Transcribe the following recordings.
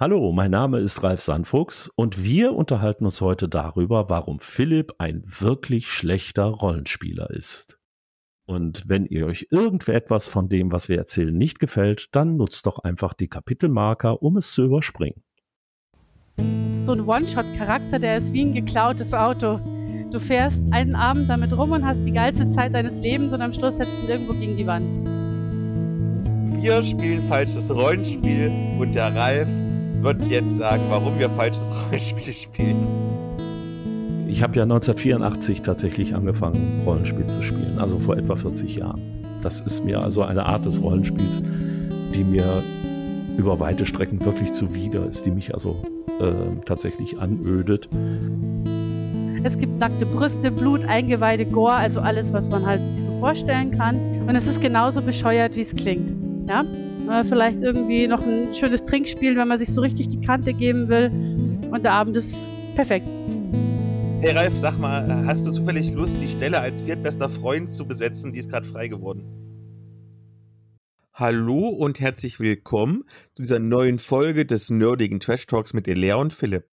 Hallo, mein Name ist Ralf Sandfuchs und wir unterhalten uns heute darüber, warum Philipp ein wirklich schlechter Rollenspieler ist. Und wenn ihr euch irgendetwas von dem, was wir erzählen, nicht gefällt, dann nutzt doch einfach die Kapitelmarker, um es zu überspringen. So ein One-Shot-Charakter, der ist wie ein geklautes Auto. Du fährst einen Abend damit rum und hast die geilste Zeit deines Lebens und am Schluss setzt du irgendwo gegen die Wand. Wir spielen falsches Rollenspiel und der Ralf wird jetzt sagen, warum wir falsches Rollenspiel spielen. Ich habe ja 1984 tatsächlich angefangen, Rollenspiel zu spielen, also vor etwa 40 Jahren. Das ist mir also eine Art des Rollenspiels, die mir über weite Strecken wirklich zuwider ist, die mich also äh, tatsächlich anödet. Es gibt nackte Brüste, Blut, Eingeweide, Gore, also alles, was man halt sich so vorstellen kann. Und es ist genauso bescheuert, wie es klingt. Ja? Äh, vielleicht irgendwie noch ein schönes Trinkspiel, wenn man sich so richtig die Kante geben will. Und der Abend ist perfekt. Hey Ralf, sag mal, hast du zufällig Lust, die Stelle als viertbester Freund zu besetzen? Die ist gerade frei geworden. Hallo und herzlich willkommen zu dieser neuen Folge des nerdigen Trash Talks mit Elea und Philipp.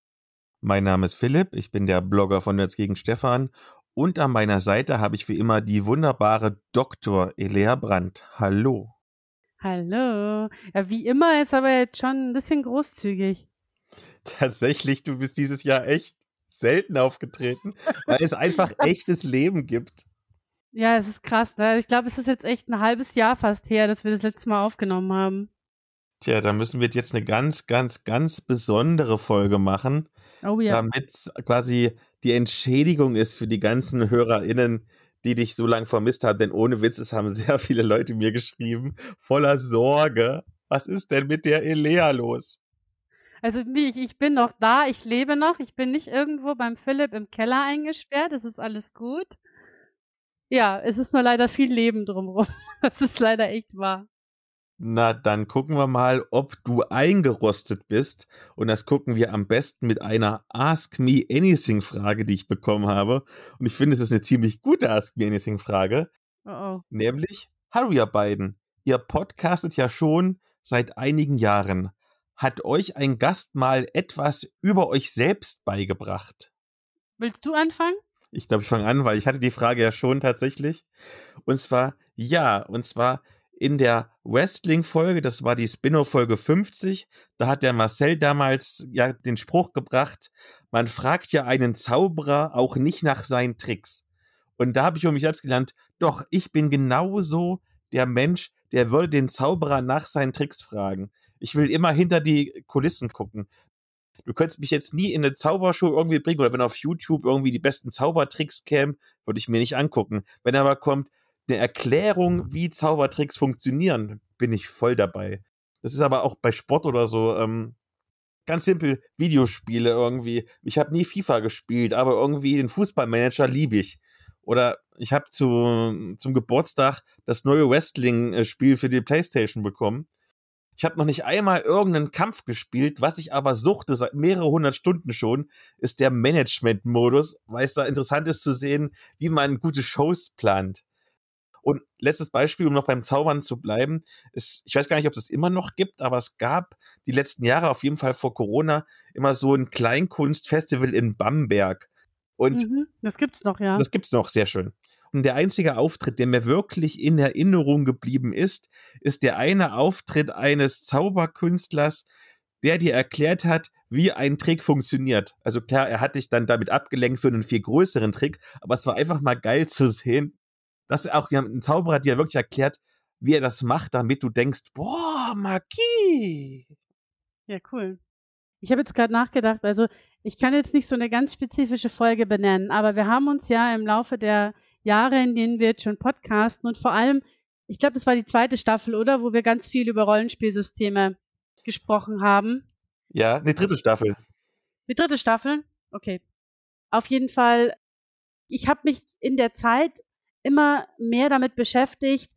Mein Name ist Philipp, ich bin der Blogger von Nerds gegen Stefan und an meiner Seite habe ich wie immer die wunderbare Dr. Elea Brandt. Hallo. Hallo. Ja, wie immer ist aber jetzt schon ein bisschen großzügig. Tatsächlich, du bist dieses Jahr echt selten aufgetreten, weil es einfach echtes Leben gibt. Ja, es ist krass. Ne? Ich glaube, es ist jetzt echt ein halbes Jahr fast her, dass wir das letzte Mal aufgenommen haben. Tja, da müssen wir jetzt eine ganz, ganz, ganz besondere Folge machen. Oh ja. Damit quasi die Entschädigung ist für die ganzen HörerInnen, die dich so lange vermisst haben, denn ohne Witz, es haben sehr viele Leute mir geschrieben, voller Sorge. Was ist denn mit der Elea los? Also ich, ich bin noch da, ich lebe noch, ich bin nicht irgendwo beim Philipp im Keller eingesperrt, es ist alles gut. Ja, es ist nur leider viel Leben drumherum. Das ist leider echt wahr. Na, dann gucken wir mal, ob du eingerostet bist. Und das gucken wir am besten mit einer Ask Me Anything Frage, die ich bekommen habe. Und ich finde, es ist eine ziemlich gute Ask Me Anything Frage. Oh oh. Nämlich, hallo ihr beiden. Ihr podcastet ja schon seit einigen Jahren. Hat euch ein Gast mal etwas über euch selbst beigebracht? Willst du anfangen? Ich glaube, ich fange an, weil ich hatte die Frage ja schon tatsächlich. Und zwar, ja, und zwar, in der Wrestling-Folge, das war die Spin-off-Folge 50, da hat der Marcel damals ja den Spruch gebracht, man fragt ja einen Zauberer auch nicht nach seinen Tricks. Und da habe ich um mich selbst gelernt, doch, ich bin genauso der Mensch, der würde den Zauberer nach seinen Tricks fragen. Ich will immer hinter die Kulissen gucken. Du könntest mich jetzt nie in eine Zaubershow irgendwie bringen oder wenn auf YouTube irgendwie die besten Zaubertricks kämen, würde ich mir nicht angucken. Wenn aber kommt, eine Erklärung, wie Zaubertricks funktionieren, bin ich voll dabei. Das ist aber auch bei Sport oder so ähm, ganz simpel Videospiele irgendwie. Ich habe nie FIFA gespielt, aber irgendwie den Fußballmanager liebe ich. Oder ich habe zu, zum Geburtstag das neue Wrestling-Spiel für die PlayStation bekommen. Ich habe noch nicht einmal irgendeinen Kampf gespielt, was ich aber suchte seit mehrere hundert Stunden schon, ist der Management-Modus, weil es da interessant ist zu sehen, wie man gute Shows plant. Und letztes Beispiel, um noch beim Zaubern zu bleiben, ist, ich weiß gar nicht, ob es das immer noch gibt, aber es gab die letzten Jahre, auf jeden Fall vor Corona, immer so ein Kleinkunstfestival in Bamberg. Und mhm, das gibt's noch, ja. Das gibt's noch, sehr schön. Und der einzige Auftritt, der mir wirklich in Erinnerung geblieben ist, ist der eine Auftritt eines Zauberkünstlers, der dir erklärt hat, wie ein Trick funktioniert. Also klar, er hat dich dann damit abgelenkt für einen viel größeren Trick, aber es war einfach mal geil zu sehen, dass auch ein Zauberer dir wirklich erklärt, wie er das macht, damit du denkst, boah, Magie. Ja, cool. Ich habe jetzt gerade nachgedacht, also ich kann jetzt nicht so eine ganz spezifische Folge benennen, aber wir haben uns ja im Laufe der Jahre, in denen wir jetzt schon podcasten und vor allem, ich glaube, das war die zweite Staffel, oder? Wo wir ganz viel über Rollenspielsysteme gesprochen haben. Ja, eine dritte Staffel. Die dritte Staffel? Okay. Auf jeden Fall, ich habe mich in der Zeit immer mehr damit beschäftigt,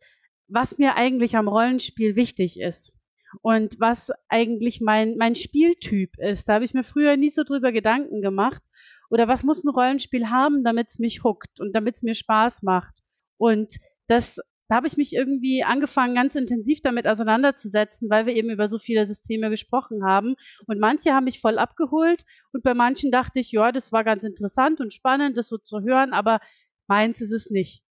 was mir eigentlich am Rollenspiel wichtig ist und was eigentlich mein, mein Spieltyp ist. Da habe ich mir früher nie so drüber Gedanken gemacht. Oder was muss ein Rollenspiel haben, damit es mich huckt und damit es mir Spaß macht. Und das da habe ich mich irgendwie angefangen, ganz intensiv damit auseinanderzusetzen, weil wir eben über so viele Systeme gesprochen haben. Und manche haben mich voll abgeholt und bei manchen dachte ich, ja, das war ganz interessant und spannend, das so zu hören, aber meins ist es nicht.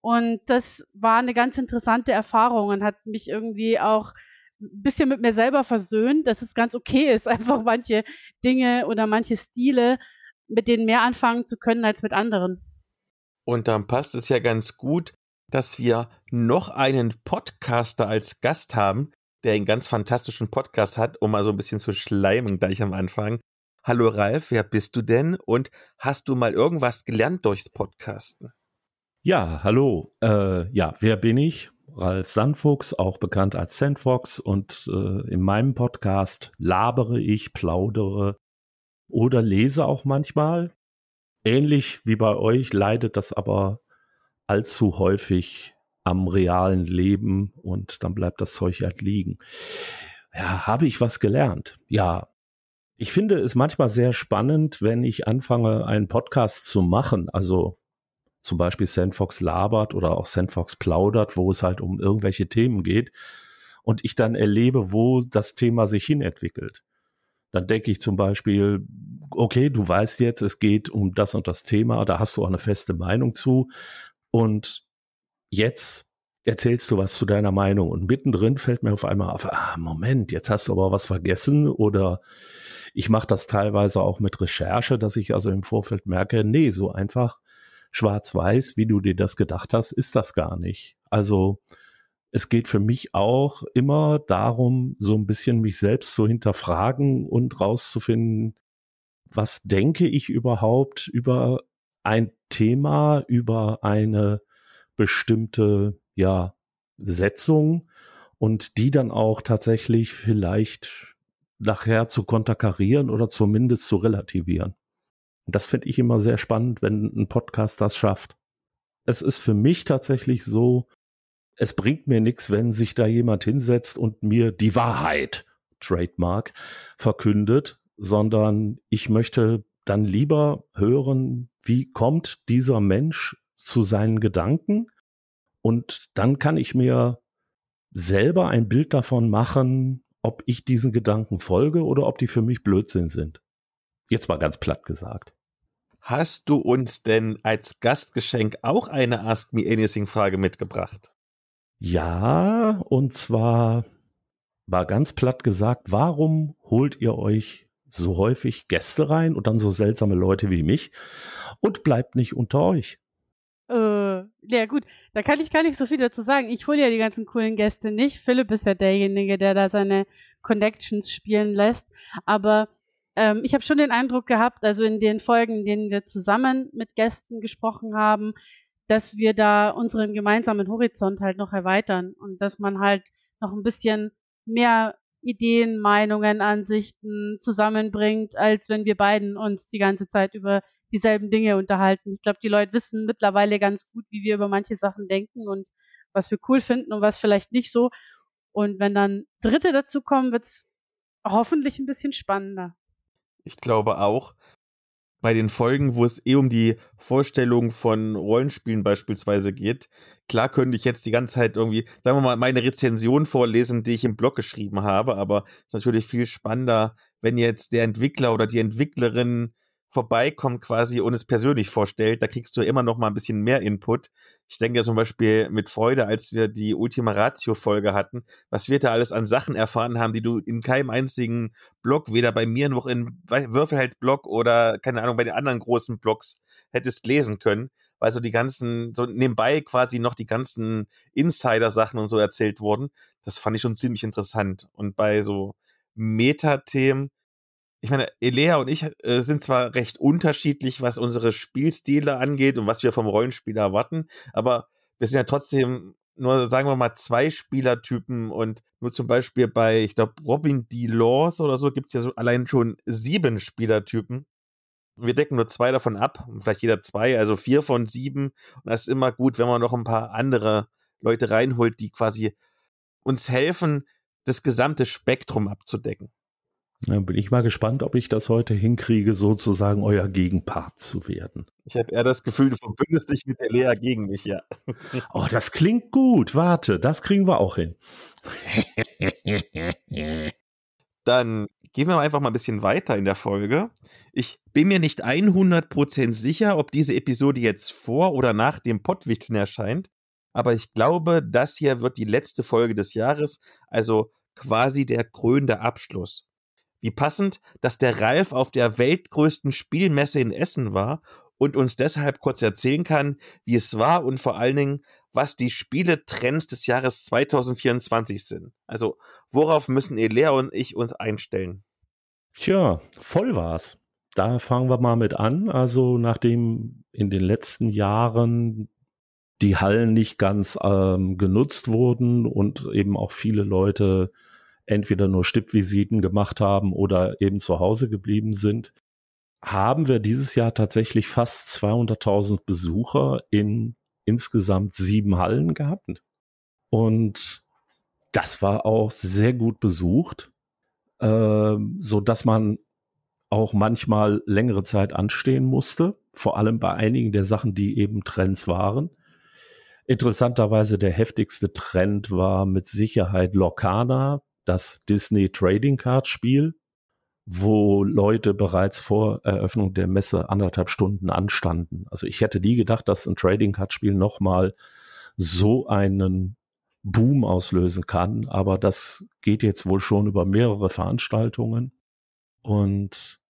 Und das war eine ganz interessante Erfahrung und hat mich irgendwie auch ein bisschen mit mir selber versöhnt, dass es ganz okay ist, einfach manche Dinge oder manche Stile mit denen mehr anfangen zu können als mit anderen. Und dann passt es ja ganz gut, dass wir noch einen Podcaster als Gast haben, der einen ganz fantastischen Podcast hat, um mal so ein bisschen zu schleimen gleich am Anfang. Hallo Ralf, wer bist du denn und hast du mal irgendwas gelernt durchs Podcasten? Ja, hallo. Äh, ja, wer bin ich? Ralf Sandfuchs, auch bekannt als Sandfox und äh, in meinem Podcast labere ich, plaudere oder lese auch manchmal. Ähnlich wie bei euch leidet das aber allzu häufig am realen Leben und dann bleibt das Zeug halt liegen. Ja, habe ich was gelernt? Ja. Ich finde es manchmal sehr spannend, wenn ich anfange, einen Podcast zu machen. Also zum Beispiel Sandfox labert oder auch Sandfox plaudert, wo es halt um irgendwelche Themen geht und ich dann erlebe, wo das Thema sich hin entwickelt. Dann denke ich zum Beispiel, okay, du weißt jetzt, es geht um das und das Thema, da hast du auch eine feste Meinung zu. Und jetzt erzählst du was zu deiner Meinung und mittendrin fällt mir auf einmal auf, ah, Moment, jetzt hast du aber was vergessen oder ich mache das teilweise auch mit Recherche, dass ich also im Vorfeld merke, nee, so einfach schwarz-weiß, wie du dir das gedacht hast, ist das gar nicht. Also es geht für mich auch immer darum, so ein bisschen mich selbst zu hinterfragen und rauszufinden, was denke ich überhaupt über ein Thema, über eine bestimmte, ja, Setzung und die dann auch tatsächlich vielleicht nachher zu konterkarieren oder zumindest zu relativieren. Und das finde ich immer sehr spannend, wenn ein Podcast das schafft. Es ist für mich tatsächlich so, es bringt mir nichts, wenn sich da jemand hinsetzt und mir die Wahrheit, Trademark, verkündet, sondern ich möchte dann lieber hören, wie kommt dieser Mensch zu seinen Gedanken und dann kann ich mir selber ein Bild davon machen, ob ich diesen Gedanken folge oder ob die für mich Blödsinn sind. Jetzt mal ganz platt gesagt. Hast du uns denn als Gastgeschenk auch eine Ask Me Anything Frage mitgebracht? Ja, und zwar war ganz platt gesagt, warum holt ihr euch so häufig Gäste rein und dann so seltsame Leute wie mich und bleibt nicht unter euch? Äh, ja gut, da kann ich gar nicht so viel dazu sagen. Ich hole ja die ganzen coolen Gäste nicht. Philipp ist ja derjenige, der da seine Connections spielen lässt. Aber ähm, ich habe schon den Eindruck gehabt, also in den Folgen, in denen wir zusammen mit Gästen gesprochen haben, dass wir da unseren gemeinsamen Horizont halt noch erweitern und dass man halt noch ein bisschen mehr Ideen, Meinungen, Ansichten zusammenbringt, als wenn wir beiden uns die ganze Zeit über dieselben Dinge unterhalten. Ich glaube, die Leute wissen mittlerweile ganz gut, wie wir über manche Sachen denken und was wir cool finden und was vielleicht nicht so. Und wenn dann Dritte dazu kommen, wird's hoffentlich ein bisschen spannender. Ich glaube auch bei den Folgen, wo es eh um die Vorstellung von Rollenspielen beispielsweise geht. Klar könnte ich jetzt die ganze Zeit irgendwie, sagen wir mal, meine Rezension vorlesen, die ich im Blog geschrieben habe, aber es ist natürlich viel spannender, wenn jetzt der Entwickler oder die Entwicklerin vorbeikommt quasi und es persönlich vorstellt, da kriegst du immer noch mal ein bisschen mehr Input. Ich denke zum Beispiel mit Freude, als wir die Ultima Ratio Folge hatten, was wir da alles an Sachen erfahren haben, die du in keinem einzigen Blog, weder bei mir noch in Würfelheld Blog oder keine Ahnung bei den anderen großen Blogs hättest lesen können, weil so die ganzen so nebenbei quasi noch die ganzen Insider Sachen und so erzählt wurden. Das fand ich schon ziemlich interessant und bei so Metathemen ich meine, Elea und ich äh, sind zwar recht unterschiedlich, was unsere Spielstile angeht und was wir vom Rollenspieler erwarten, aber wir sind ja trotzdem nur, sagen wir mal, zwei Spielertypen und nur zum Beispiel bei, ich glaube, Robin D. Laws oder so gibt es ja so allein schon sieben Spielertypen. Wir decken nur zwei davon ab, vielleicht jeder zwei, also vier von sieben. Und das ist immer gut, wenn man noch ein paar andere Leute reinholt, die quasi uns helfen, das gesamte Spektrum abzudecken. Dann bin ich mal gespannt, ob ich das heute hinkriege, sozusagen euer Gegenpart zu werden. Ich habe eher das Gefühl, du verbündest dich mit der Lea gegen mich, ja. Oh, das klingt gut. Warte, das kriegen wir auch hin. Dann gehen wir einfach mal ein bisschen weiter in der Folge. Ich bin mir nicht 100% sicher, ob diese Episode jetzt vor oder nach dem Pottwichteln erscheint, aber ich glaube, das hier wird die letzte Folge des Jahres, also quasi der krönende Abschluss. Wie passend, dass der Ralf auf der weltgrößten Spielmesse in Essen war und uns deshalb kurz erzählen kann, wie es war und vor allen Dingen, was die Spieletrends des Jahres 2024 sind. Also, worauf müssen Elea und ich uns einstellen? Tja, voll war's. Da fangen wir mal mit an. Also, nachdem in den letzten Jahren die Hallen nicht ganz ähm, genutzt wurden und eben auch viele Leute entweder nur Stippvisiten gemacht haben oder eben zu Hause geblieben sind, haben wir dieses Jahr tatsächlich fast 200.000 Besucher in insgesamt sieben Hallen gehabt. Und das war auch sehr gut besucht, äh, so dass man auch manchmal längere Zeit anstehen musste, vor allem bei einigen der Sachen, die eben Trends waren. Interessanterweise der heftigste Trend war mit Sicherheit Locana, das Disney Trading Card Spiel wo Leute bereits vor Eröffnung der Messe anderthalb Stunden anstanden. Also ich hätte nie gedacht, dass ein Trading Card Spiel nochmal so einen Boom auslösen kann, aber das geht jetzt wohl schon über mehrere Veranstaltungen und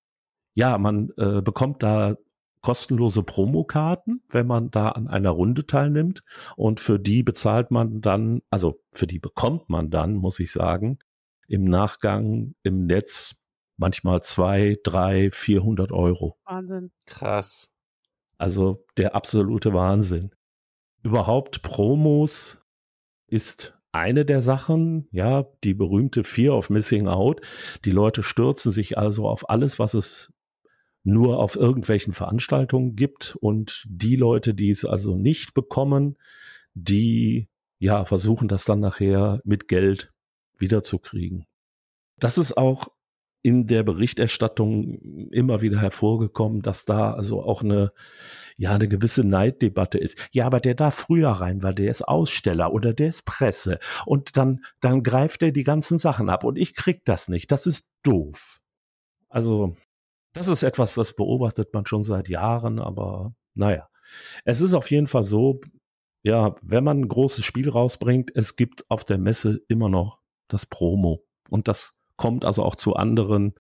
ja, man äh, bekommt da kostenlose Promokarten, wenn man da an einer Runde teilnimmt und für die bezahlt man dann, also für die bekommt man dann, muss ich sagen, im Nachgang im Netz manchmal zwei, drei, vierhundert Euro. Wahnsinn. Krass. Also der absolute Wahnsinn. Überhaupt Promos ist eine der Sachen, ja, die berühmte Fear of Missing Out. Die Leute stürzen sich also auf alles, was es nur auf irgendwelchen Veranstaltungen gibt und die Leute, die es also nicht bekommen, die ja versuchen das dann nachher mit Geld wiederzukriegen. Das ist auch in der Berichterstattung immer wieder hervorgekommen, dass da also auch eine ja eine gewisse Neiddebatte ist. Ja, aber der darf früher rein, weil der ist Aussteller oder der ist Presse und dann dann greift er die ganzen Sachen ab und ich krieg das nicht. Das ist doof. Also das ist etwas, das beobachtet man schon seit Jahren, aber naja. Es ist auf jeden Fall so, ja, wenn man ein großes Spiel rausbringt, es gibt auf der Messe immer noch das Promo und das kommt also auch zu anderen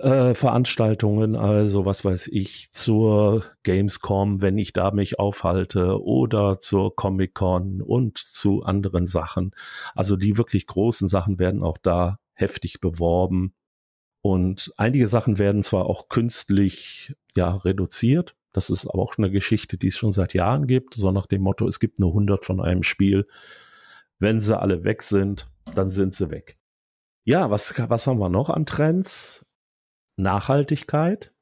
äh, Veranstaltungen, also was weiß ich, zur Gamescom, wenn ich da mich aufhalte, oder zur Comic Con und zu anderen Sachen. Also die wirklich großen Sachen werden auch da heftig beworben. Und einige Sachen werden zwar auch künstlich ja reduziert. Das ist auch eine Geschichte, die es schon seit Jahren gibt, so nach dem Motto, es gibt nur 100 von einem Spiel. Wenn sie alle weg sind, dann sind sie weg. Ja, was, was haben wir noch an Trends? Nachhaltigkeit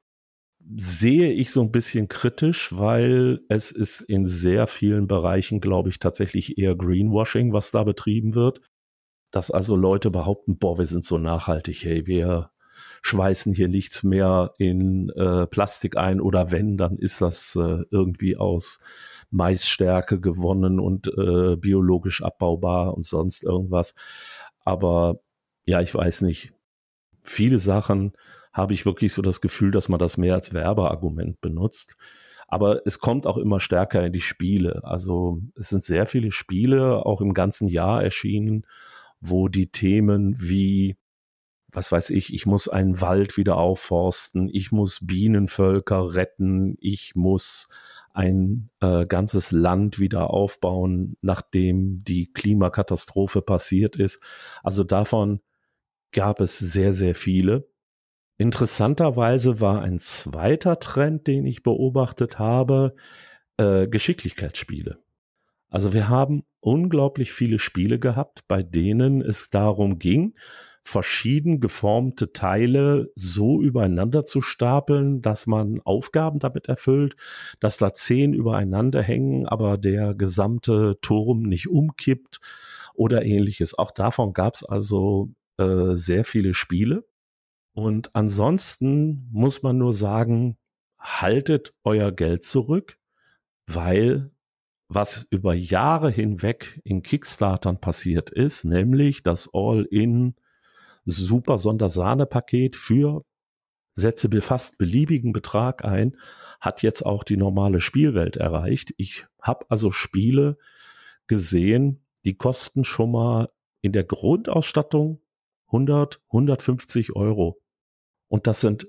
sehe ich so ein bisschen kritisch, weil es ist in sehr vielen Bereichen, glaube ich, tatsächlich eher Greenwashing, was da betrieben wird. Dass also Leute behaupten, boah, wir sind so nachhaltig, hey, wir schweißen hier nichts mehr in äh, Plastik ein oder wenn, dann ist das äh, irgendwie aus Maisstärke gewonnen und äh, biologisch abbaubar und sonst irgendwas. Aber ja, ich weiß nicht. Viele Sachen habe ich wirklich so das Gefühl, dass man das mehr als Werbeargument benutzt. Aber es kommt auch immer stärker in die Spiele. Also es sind sehr viele Spiele auch im ganzen Jahr erschienen, wo die Themen wie, was weiß ich, ich muss einen Wald wieder aufforsten, ich muss Bienenvölker retten, ich muss ein äh, ganzes Land wieder aufbauen, nachdem die Klimakatastrophe passiert ist. Also davon gab es sehr, sehr viele. Interessanterweise war ein zweiter Trend, den ich beobachtet habe, äh, Geschicklichkeitsspiele. Also wir haben unglaublich viele Spiele gehabt, bei denen es darum ging, verschieden geformte Teile so übereinander zu stapeln, dass man Aufgaben damit erfüllt, dass da zehn übereinander hängen, aber der gesamte Turm nicht umkippt oder ähnliches. Auch davon gab es also äh, sehr viele Spiele. Und ansonsten muss man nur sagen, haltet euer Geld zurück, weil was über Jahre hinweg in Kickstartern passiert ist, nämlich das All-in super Sondersahne-Paket für setze fast beliebigen Betrag ein, hat jetzt auch die normale Spielwelt erreicht. Ich habe also Spiele gesehen, die kosten schon mal in der Grundausstattung 100, 150 Euro. Und das sind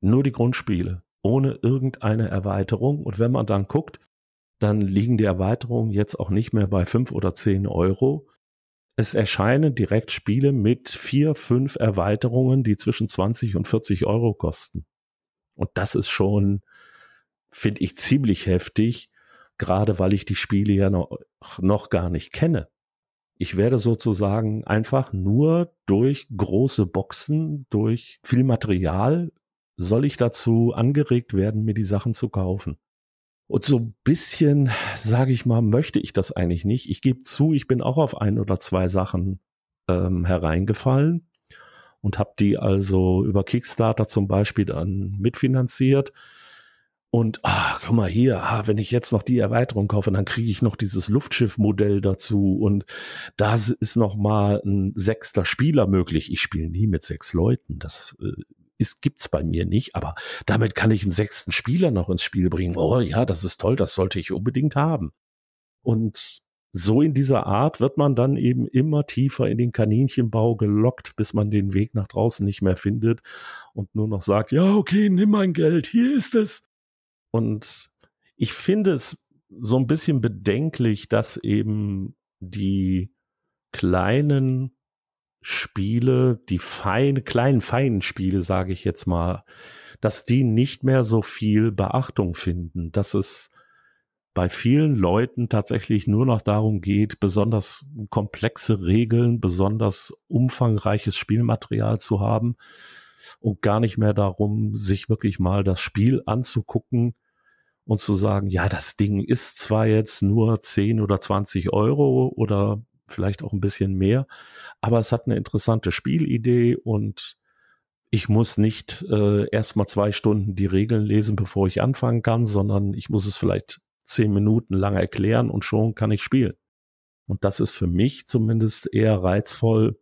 nur die Grundspiele, ohne irgendeine Erweiterung. Und wenn man dann guckt, dann liegen die Erweiterungen jetzt auch nicht mehr bei fünf oder zehn Euro. Es erscheinen direkt Spiele mit vier, fünf Erweiterungen, die zwischen 20 und 40 Euro kosten. Und das ist schon, finde ich, ziemlich heftig, gerade weil ich die Spiele ja noch, noch gar nicht kenne. Ich werde sozusagen einfach nur durch große Boxen, durch viel Material, soll ich dazu angeregt werden, mir die Sachen zu kaufen. Und so ein bisschen, sage ich mal, möchte ich das eigentlich nicht. Ich gebe zu, ich bin auch auf ein oder zwei Sachen ähm, hereingefallen und habe die also über Kickstarter zum Beispiel dann mitfinanziert. Und ah, guck mal hier, ah, wenn ich jetzt noch die Erweiterung kaufe, dann kriege ich noch dieses Luftschiffmodell dazu und da ist noch mal ein sechster Spieler möglich. Ich spiele nie mit sechs Leuten, das äh, ist gibt's bei mir nicht, aber damit kann ich einen sechsten Spieler noch ins Spiel bringen. Oh ja, das ist toll, das sollte ich unbedingt haben. Und so in dieser Art wird man dann eben immer tiefer in den Kaninchenbau gelockt, bis man den Weg nach draußen nicht mehr findet und nur noch sagt, ja, okay, nimm mein Geld, hier ist es. Und ich finde es so ein bisschen bedenklich, dass eben die kleinen Spiele, die feinen, kleinen, feinen Spiele, sage ich jetzt mal, dass die nicht mehr so viel Beachtung finden, dass es bei vielen Leuten tatsächlich nur noch darum geht, besonders komplexe Regeln, besonders umfangreiches Spielmaterial zu haben und gar nicht mehr darum, sich wirklich mal das Spiel anzugucken und zu sagen, ja, das Ding ist zwar jetzt nur 10 oder 20 Euro oder vielleicht auch ein bisschen mehr, aber es hat eine interessante Spielidee und ich muss nicht äh, erst mal zwei Stunden die Regeln lesen, bevor ich anfangen kann, sondern ich muss es vielleicht zehn Minuten lang erklären und schon kann ich spielen. Und das ist für mich zumindest eher reizvoll,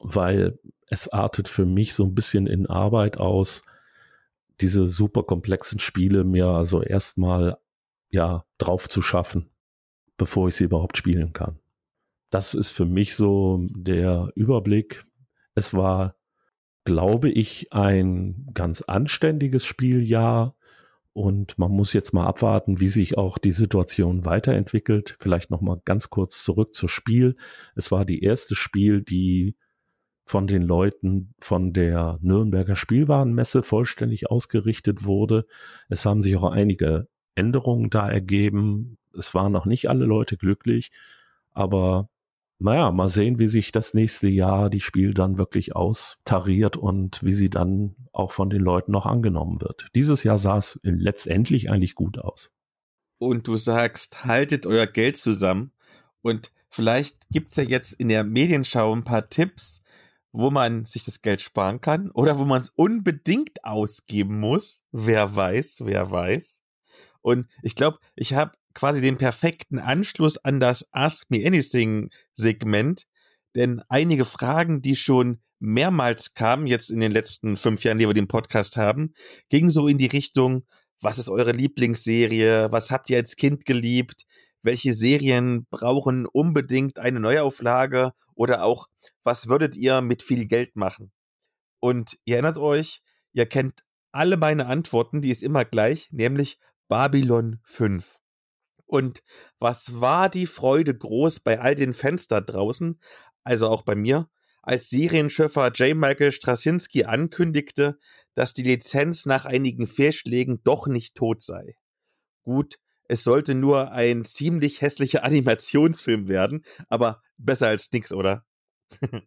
weil es artet für mich so ein bisschen in Arbeit aus, diese super komplexen Spiele mir also erstmal ja drauf zu schaffen, bevor ich sie überhaupt spielen kann. Das ist für mich so der Überblick. Es war, glaube ich, ein ganz anständiges Spieljahr. Und man muss jetzt mal abwarten, wie sich auch die Situation weiterentwickelt. Vielleicht noch mal ganz kurz zurück zur Spiel. Es war die erste Spiel, die von den Leuten von der Nürnberger Spielwarenmesse vollständig ausgerichtet wurde. Es haben sich auch einige Änderungen da ergeben. Es waren noch nicht alle Leute glücklich, aber naja, mal sehen, wie sich das nächste Jahr die Spiel dann wirklich austariert und wie sie dann auch von den Leuten noch angenommen wird. Dieses Jahr sah es letztendlich eigentlich gut aus. Und du sagst, haltet euer Geld zusammen und vielleicht gibt's ja jetzt in der Medienschau ein paar Tipps, wo man sich das Geld sparen kann oder wo man es unbedingt ausgeben muss. Wer weiß, wer weiß. Und ich glaube, ich habe quasi den perfekten Anschluss an das Ask Me Anything Segment, denn einige Fragen, die schon mehrmals kamen, jetzt in den letzten fünf Jahren, die wir den Podcast haben, gingen so in die Richtung, was ist eure Lieblingsserie? Was habt ihr als Kind geliebt? Welche Serien brauchen unbedingt eine Neuauflage? Oder auch, was würdet ihr mit viel Geld machen? Und ihr erinnert euch, ihr kennt alle meine Antworten, die ist immer gleich, nämlich Babylon 5. Und was war die Freude groß bei all den Fans da draußen, also auch bei mir, als Serienschöpfer J. Michael Straczynski ankündigte, dass die Lizenz nach einigen Fehlschlägen doch nicht tot sei. Gut, es sollte nur ein ziemlich hässlicher Animationsfilm werden, aber besser als nix, oder?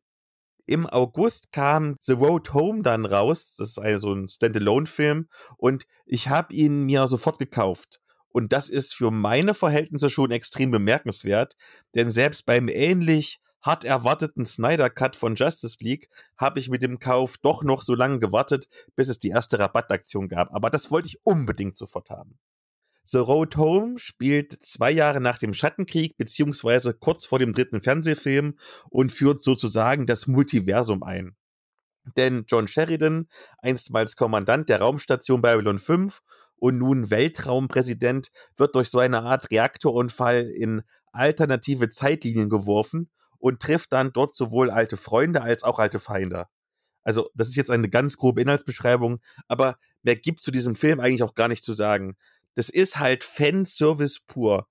Im August kam The Road Home dann raus. Das ist also ein Standalone-Film. Und ich habe ihn mir sofort gekauft. Und das ist für meine Verhältnisse schon extrem bemerkenswert, denn selbst beim ähnlich hart erwarteten Snyder Cut von Justice League habe ich mit dem Kauf doch noch so lange gewartet, bis es die erste Rabattaktion gab. Aber das wollte ich unbedingt sofort haben. The Road Home spielt zwei Jahre nach dem Schattenkrieg, beziehungsweise kurz vor dem dritten Fernsehfilm und führt sozusagen das Multiversum ein. Denn John Sheridan, einstmals Kommandant der Raumstation Babylon 5 und nun Weltraumpräsident, wird durch so eine Art Reaktorunfall in alternative Zeitlinien geworfen und trifft dann dort sowohl alte Freunde als auch alte Feinde. Also, das ist jetzt eine ganz grobe Inhaltsbeschreibung, aber mehr gibt's zu diesem Film eigentlich auch gar nicht zu sagen. Das ist halt Fanservice pur,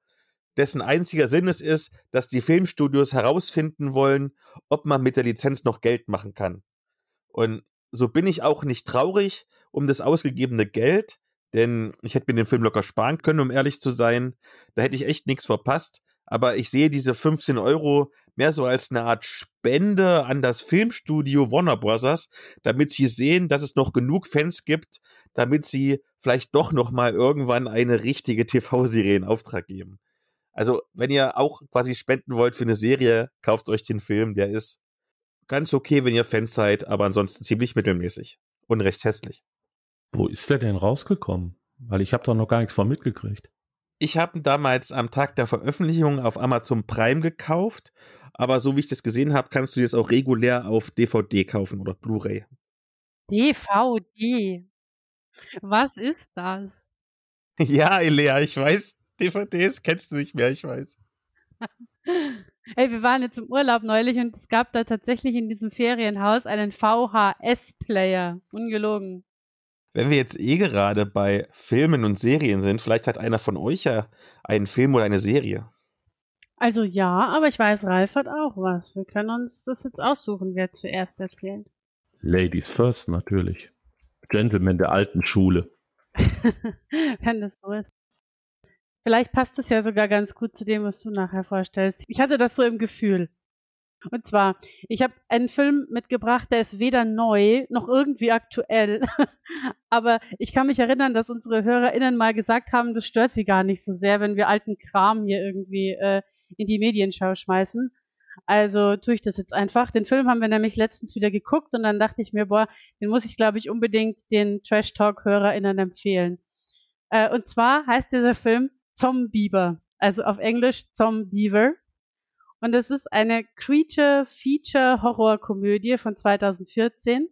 dessen einziger Sinn es ist, dass die Filmstudios herausfinden wollen, ob man mit der Lizenz noch Geld machen kann. Und so bin ich auch nicht traurig um das ausgegebene Geld, denn ich hätte mir den Film locker sparen können, um ehrlich zu sein. Da hätte ich echt nichts verpasst. Aber ich sehe diese 15 Euro mehr so als eine Art Spende an das Filmstudio Warner Bros., damit sie sehen, dass es noch genug Fans gibt, damit sie vielleicht doch noch mal irgendwann eine richtige TV-Serie in Auftrag geben. Also, wenn ihr auch quasi spenden wollt für eine Serie, kauft euch den Film, der ist ganz okay, wenn ihr Fans seid, aber ansonsten ziemlich mittelmäßig und recht hässlich. Wo ist der denn rausgekommen? Weil ich habe da noch gar nichts von mitgekriegt. Ich habe ihn damals am Tag der Veröffentlichung auf Amazon Prime gekauft, aber so wie ich das gesehen habe, kannst du jetzt auch regulär auf DVD kaufen oder Blu-ray. DVD. Was ist das? Ja, Elea, ich weiß, DVDs kennst du nicht mehr, ich weiß. Ey, wir waren jetzt im Urlaub neulich und es gab da tatsächlich in diesem Ferienhaus einen VHS-Player. Ungelogen. Wenn wir jetzt eh gerade bei Filmen und Serien sind, vielleicht hat einer von euch ja einen Film oder eine Serie. Also ja, aber ich weiß, Ralf hat auch was. Wir können uns das jetzt aussuchen, wer zuerst erzählt. Ladies first natürlich. Gentleman der alten Schule. Wenn das so ist. Vielleicht passt es ja sogar ganz gut zu dem, was du nachher vorstellst. Ich hatte das so im Gefühl. Und zwar, ich habe einen Film mitgebracht, der ist weder neu noch irgendwie aktuell. Aber ich kann mich erinnern, dass unsere HörerInnen mal gesagt haben, das stört sie gar nicht so sehr, wenn wir alten Kram hier irgendwie äh, in die Medienschau schmeißen. Also tue ich das jetzt einfach. Den Film haben wir nämlich letztens wieder geguckt und dann dachte ich mir, boah, den muss ich, glaube ich, unbedingt den Trash Talk-HörerInnen empfehlen. Äh, und zwar heißt dieser Film Zombieber, also auf Englisch Zombiever. Und es ist eine Creature-Feature-Horror-Komödie von 2014.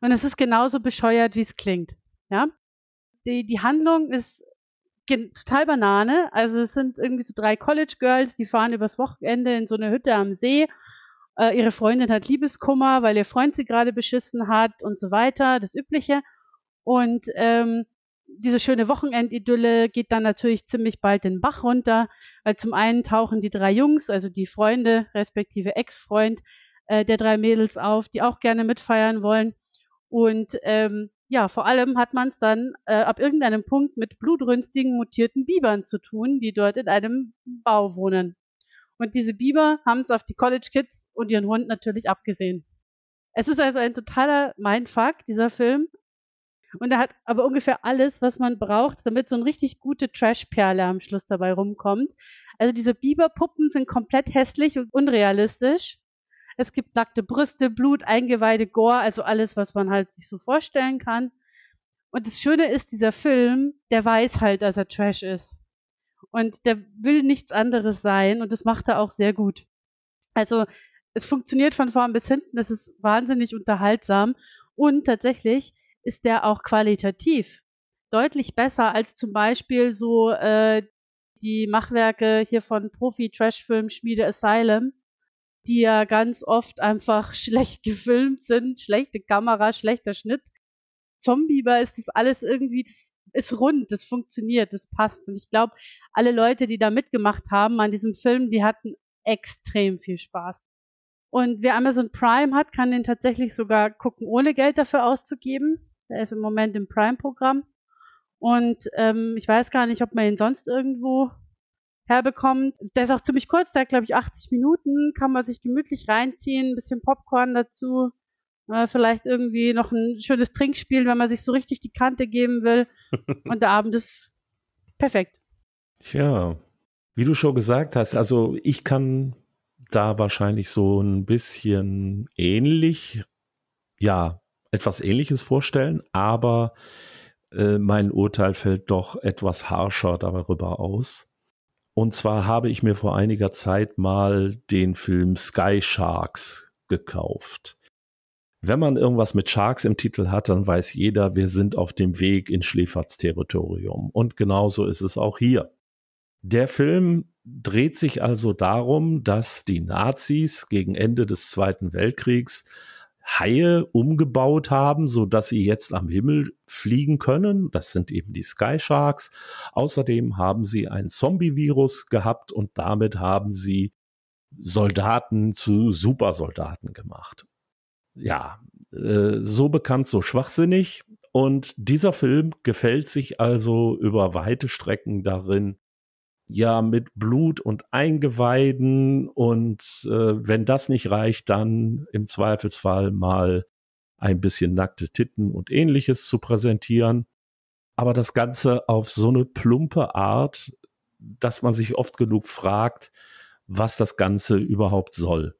Und es ist genauso bescheuert, wie es klingt. Ja? Die, die Handlung ist total Banane. Also es sind irgendwie so drei College Girls, die fahren übers Wochenende in so eine Hütte am See. Äh, ihre Freundin hat Liebeskummer, weil ihr Freund sie gerade beschissen hat und so weiter, das Übliche. Und ähm, diese schöne Wochenendidylle geht dann natürlich ziemlich bald den Bach runter, weil zum einen tauchen die drei Jungs, also die Freunde respektive Ex-Freund äh, der drei Mädels auf, die auch gerne mitfeiern wollen. Und ähm, ja, vor allem hat man es dann äh, ab irgendeinem Punkt mit blutrünstigen, mutierten Bibern zu tun, die dort in einem Bau wohnen. Und diese Biber haben es auf die College Kids und ihren Hund natürlich abgesehen. Es ist also ein totaler Mindfuck, dieser Film, und er hat aber ungefähr alles, was man braucht, damit so eine richtig gute Trash-Perle am Schluss dabei rumkommt. Also diese Biberpuppen sind komplett hässlich und unrealistisch. Es gibt nackte Brüste, Blut, Eingeweide, Gore, also alles, was man halt sich so vorstellen kann. Und das Schöne ist, dieser Film, der weiß halt, dass er Trash ist. Und der will nichts anderes sein und das macht er auch sehr gut. Also es funktioniert von vorn bis hinten, das ist wahnsinnig unterhaltsam und tatsächlich ist der auch qualitativ deutlich besser als zum Beispiel so äh, die Machwerke hier von Profi-Trash-Film Schmiede Asylum, die ja ganz oft einfach schlecht gefilmt sind, schlechte Kamera, schlechter Schnitt. Zombieber ist das alles irgendwie, das ist rund, das funktioniert, das passt. Und ich glaube, alle Leute, die da mitgemacht haben an diesem Film, die hatten extrem viel Spaß. Und wer Amazon Prime hat, kann den tatsächlich sogar gucken, ohne Geld dafür auszugeben. Der ist im Moment im Prime-Programm. Und ähm, ich weiß gar nicht, ob man ihn sonst irgendwo herbekommt. Der ist auch ziemlich kurz, der hat, glaube ich, 80 Minuten, kann man sich gemütlich reinziehen, ein bisschen Popcorn dazu, äh, vielleicht irgendwie noch ein schönes Trinkspiel, wenn man sich so richtig die Kante geben will. Und der Abend ist perfekt. Tja, wie du schon gesagt hast, also ich kann da wahrscheinlich so ein bisschen ähnlich, ja, etwas Ähnliches vorstellen, aber äh, mein Urteil fällt doch etwas harscher darüber aus. Und zwar habe ich mir vor einiger Zeit mal den Film Sky Sharks gekauft. Wenn man irgendwas mit Sharks im Titel hat, dann weiß jeder, wir sind auf dem Weg in Schläferz-Territorium. Und genauso ist es auch hier. Der Film dreht sich also darum, dass die Nazis gegen Ende des Zweiten Weltkriegs Haie umgebaut haben, so dass sie jetzt am Himmel fliegen können. Das sind eben die Sky Sharks. Außerdem haben sie ein Zombie-Virus gehabt und damit haben sie Soldaten zu Supersoldaten gemacht. Ja, äh, so bekannt, so schwachsinnig. Und dieser Film gefällt sich also über weite Strecken darin, ja mit Blut und Eingeweiden und äh, wenn das nicht reicht, dann im Zweifelsfall mal ein bisschen nackte Titten und ähnliches zu präsentieren. Aber das Ganze auf so eine plumpe Art, dass man sich oft genug fragt, was das Ganze überhaupt soll.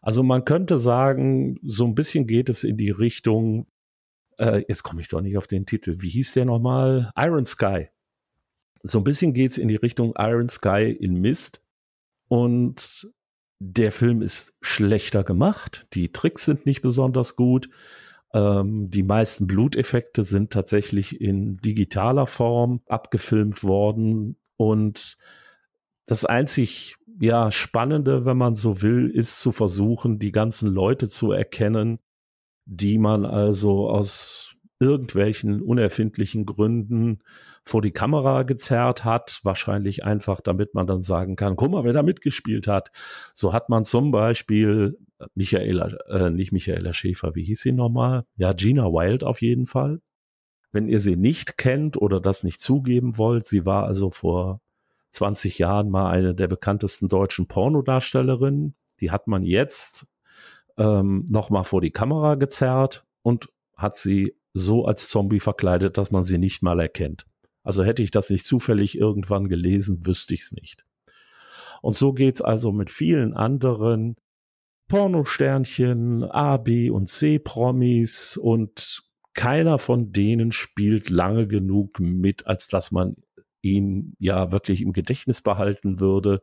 Also man könnte sagen, so ein bisschen geht es in die Richtung, äh, jetzt komme ich doch nicht auf den Titel, wie hieß der nochmal? Iron Sky so ein bisschen geht's in die Richtung Iron Sky in Mist. Und der Film ist schlechter gemacht. Die Tricks sind nicht besonders gut. Ähm, die meisten Bluteffekte sind tatsächlich in digitaler Form abgefilmt worden. Und das einzig ja, Spannende, wenn man so will, ist zu versuchen, die ganzen Leute zu erkennen, die man also aus irgendwelchen unerfindlichen Gründen vor die Kamera gezerrt hat, wahrscheinlich einfach, damit man dann sagen kann, guck mal, wer da mitgespielt hat. So hat man zum Beispiel Michaela, äh, nicht Michaela Schäfer, wie hieß sie nochmal? Ja, Gina Wild auf jeden Fall. Wenn ihr sie nicht kennt oder das nicht zugeben wollt, sie war also vor 20 Jahren mal eine der bekanntesten deutschen Pornodarstellerinnen. Die hat man jetzt ähm, nochmal vor die Kamera gezerrt und hat sie so als Zombie verkleidet, dass man sie nicht mal erkennt. Also hätte ich das nicht zufällig irgendwann gelesen, wüsste ich es nicht. Und so geht's also mit vielen anderen Pornosternchen, A, B und C Promis und keiner von denen spielt lange genug mit, als dass man ihn ja wirklich im Gedächtnis behalten würde.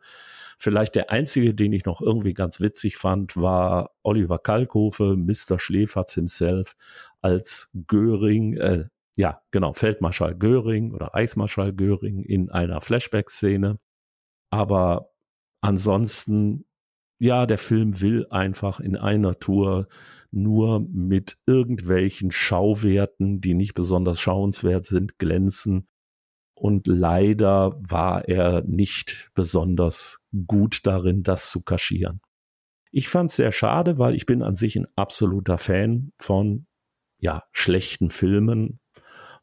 Vielleicht der einzige, den ich noch irgendwie ganz witzig fand, war Oliver Kalkofe, Mr. Schläferz himself, als Göring, äh, ja, genau, Feldmarschall Göring oder Reichsmarschall Göring in einer Flashback-Szene. Aber ansonsten, ja, der Film will einfach in einer Tour nur mit irgendwelchen Schauwerten, die nicht besonders schauenswert sind, glänzen. Und leider war er nicht besonders gut darin, das zu kaschieren. Ich fand es sehr schade, weil ich bin an sich ein absoluter Fan von ja, schlechten Filmen,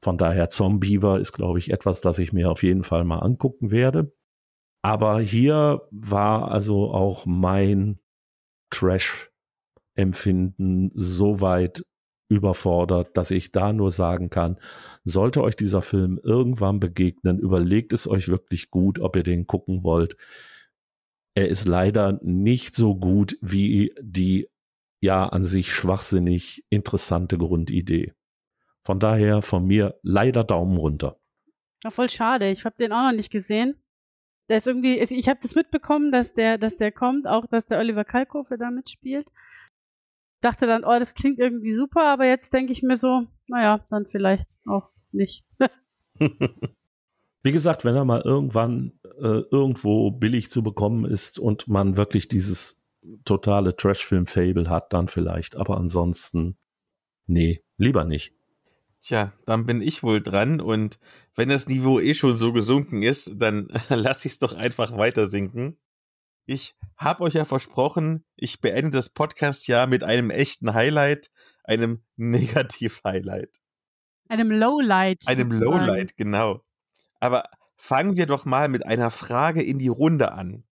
von daher Zombiever ist, glaube ich, etwas, das ich mir auf jeden Fall mal angucken werde. Aber hier war also auch mein Trash-Empfinden so weit überfordert, dass ich da nur sagen kann, sollte euch dieser Film irgendwann begegnen, überlegt es euch wirklich gut, ob ihr den gucken wollt. Er ist leider nicht so gut wie die ja an sich schwachsinnig interessante Grundidee. Von daher von mir leider Daumen runter. Ja, voll schade. Ich habe den auch noch nicht gesehen. Der ist irgendwie, also ich habe das mitbekommen, dass der, dass der kommt, auch dass der Oliver Kalkofe da mitspielt. Dachte dann, oh, das klingt irgendwie super, aber jetzt denke ich mir so, naja, dann vielleicht auch nicht. Wie gesagt, wenn er mal irgendwann äh, irgendwo billig zu bekommen ist und man wirklich dieses totale Trash-Film-Fable hat, dann vielleicht. Aber ansonsten, nee, lieber nicht. Tja, dann bin ich wohl dran und wenn das Niveau eh schon so gesunken ist, dann lasse ich es doch einfach weiter sinken. Ich habe euch ja versprochen, ich beende das Podcast-Jahr mit einem echten Highlight, einem Negativ-Highlight. Einem Lowlight. Einem sozusagen. Lowlight, genau. Aber fangen wir doch mal mit einer Frage in die Runde an.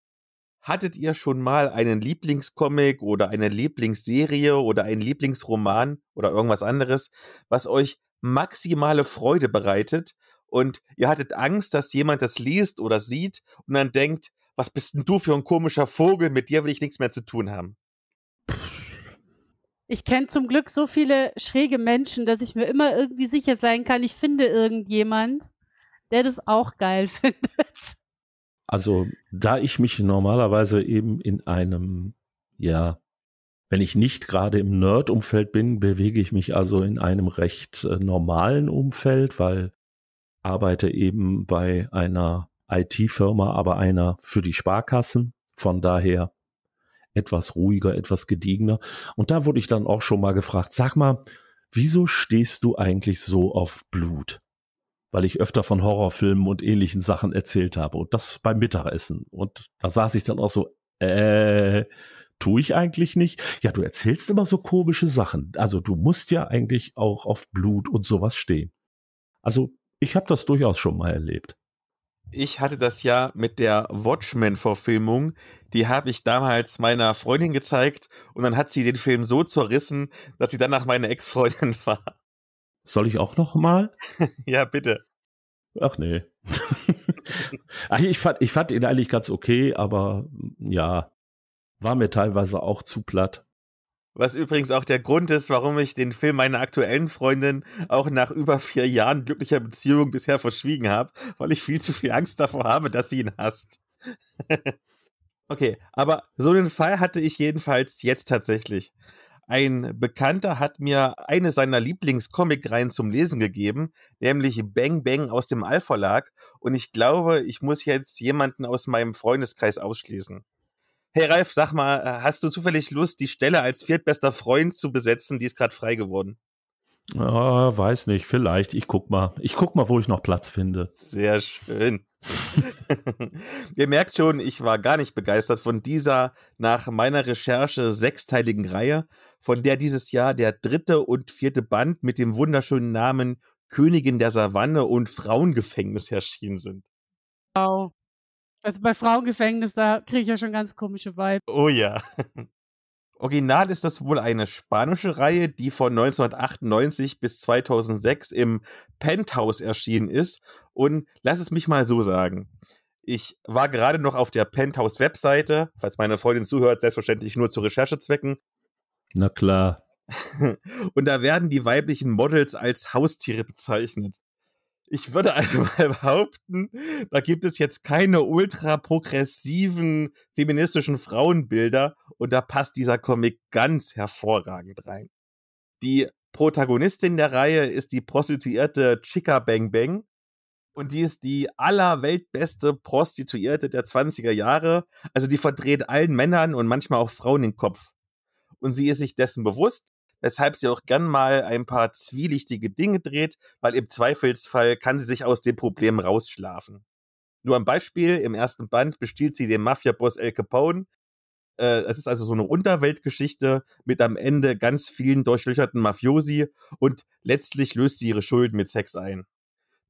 Hattet ihr schon mal einen Lieblingscomic oder eine Lieblingsserie oder einen Lieblingsroman oder irgendwas anderes, was euch maximale Freude bereitet und ihr hattet Angst, dass jemand das liest oder sieht und dann denkt, was bist denn du für ein komischer Vogel, mit dir will ich nichts mehr zu tun haben. Ich kenne zum Glück so viele schräge Menschen, dass ich mir immer irgendwie sicher sein kann, ich finde irgendjemand, der das auch geil findet. Also, da ich mich normalerweise eben in einem, ja, wenn ich nicht gerade im Nerd-Umfeld bin, bewege ich mich also in einem recht äh, normalen Umfeld, weil arbeite eben bei einer IT-Firma, aber einer für die Sparkassen. Von daher etwas ruhiger, etwas gediegener. Und da wurde ich dann auch schon mal gefragt, sag mal, wieso stehst du eigentlich so auf Blut? Weil ich öfter von Horrorfilmen und ähnlichen Sachen erzählt habe und das beim Mittagessen. Und da saß ich dann auch so, äh, tue ich eigentlich nicht. Ja, du erzählst immer so komische Sachen. Also du musst ja eigentlich auch auf Blut und sowas stehen. Also ich habe das durchaus schon mal erlebt ich hatte das ja mit der Watchmen-Verfilmung. Die habe ich damals meiner Freundin gezeigt und dann hat sie den Film so zerrissen, dass sie danach meine Ex-Freundin war. Soll ich auch noch mal? ja, bitte. Ach nee. ich, fand, ich fand ihn eigentlich ganz okay, aber ja, war mir teilweise auch zu platt. Was übrigens auch der Grund ist, warum ich den Film meiner aktuellen Freundin auch nach über vier Jahren glücklicher Beziehung bisher verschwiegen habe, weil ich viel zu viel Angst davor habe, dass sie ihn hasst. okay, aber so einen Fall hatte ich jedenfalls jetzt tatsächlich. Ein Bekannter hat mir eine seiner Lieblingscomic-Reihen zum Lesen gegeben, nämlich Bang Bang aus dem All-Verlag. Und ich glaube, ich muss jetzt jemanden aus meinem Freundeskreis ausschließen. Hey Ralf, sag mal, äh, hast du zufällig Lust, die Stelle als viertbester Freund zu besetzen? Die ist gerade frei geworden. Ja, weiß nicht, vielleicht. Ich guck mal. Ich guck mal, wo ich noch Platz finde. Sehr schön. Ihr merkt schon, ich war gar nicht begeistert von dieser nach meiner Recherche sechsteiligen Reihe, von der dieses Jahr der dritte und vierte Band mit dem wunderschönen Namen Königin der Savanne und Frauengefängnis erschienen sind. Wow. Also bei Frauengefängnis, da kriege ich ja schon ganz komische Vibe. Oh ja. Original ist das wohl eine spanische Reihe, die von 1998 bis 2006 im Penthouse erschienen ist. Und lass es mich mal so sagen. Ich war gerade noch auf der Penthouse-Webseite, falls meine Freundin zuhört, selbstverständlich nur zu Recherchezwecken. Na klar. Und da werden die weiblichen Models als Haustiere bezeichnet. Ich würde also mal behaupten, da gibt es jetzt keine ultra progressiven feministischen Frauenbilder und da passt dieser Comic ganz hervorragend rein. Die Protagonistin der Reihe ist die Prostituierte Chica Bang Bang und die ist die allerweltbeste Prostituierte der 20er Jahre. Also die verdreht allen Männern und manchmal auch Frauen den Kopf. Und sie ist sich dessen bewusst weshalb sie auch gern mal ein paar zwielichtige Dinge dreht, weil im Zweifelsfall kann sie sich aus dem Problem rausschlafen. Nur ein Beispiel, im ersten Band bestiehlt sie den Mafia-Boss El Capone. Äh, es ist also so eine Unterweltgeschichte mit am Ende ganz vielen durchlöcherten Mafiosi und letztlich löst sie ihre Schulden mit Sex ein.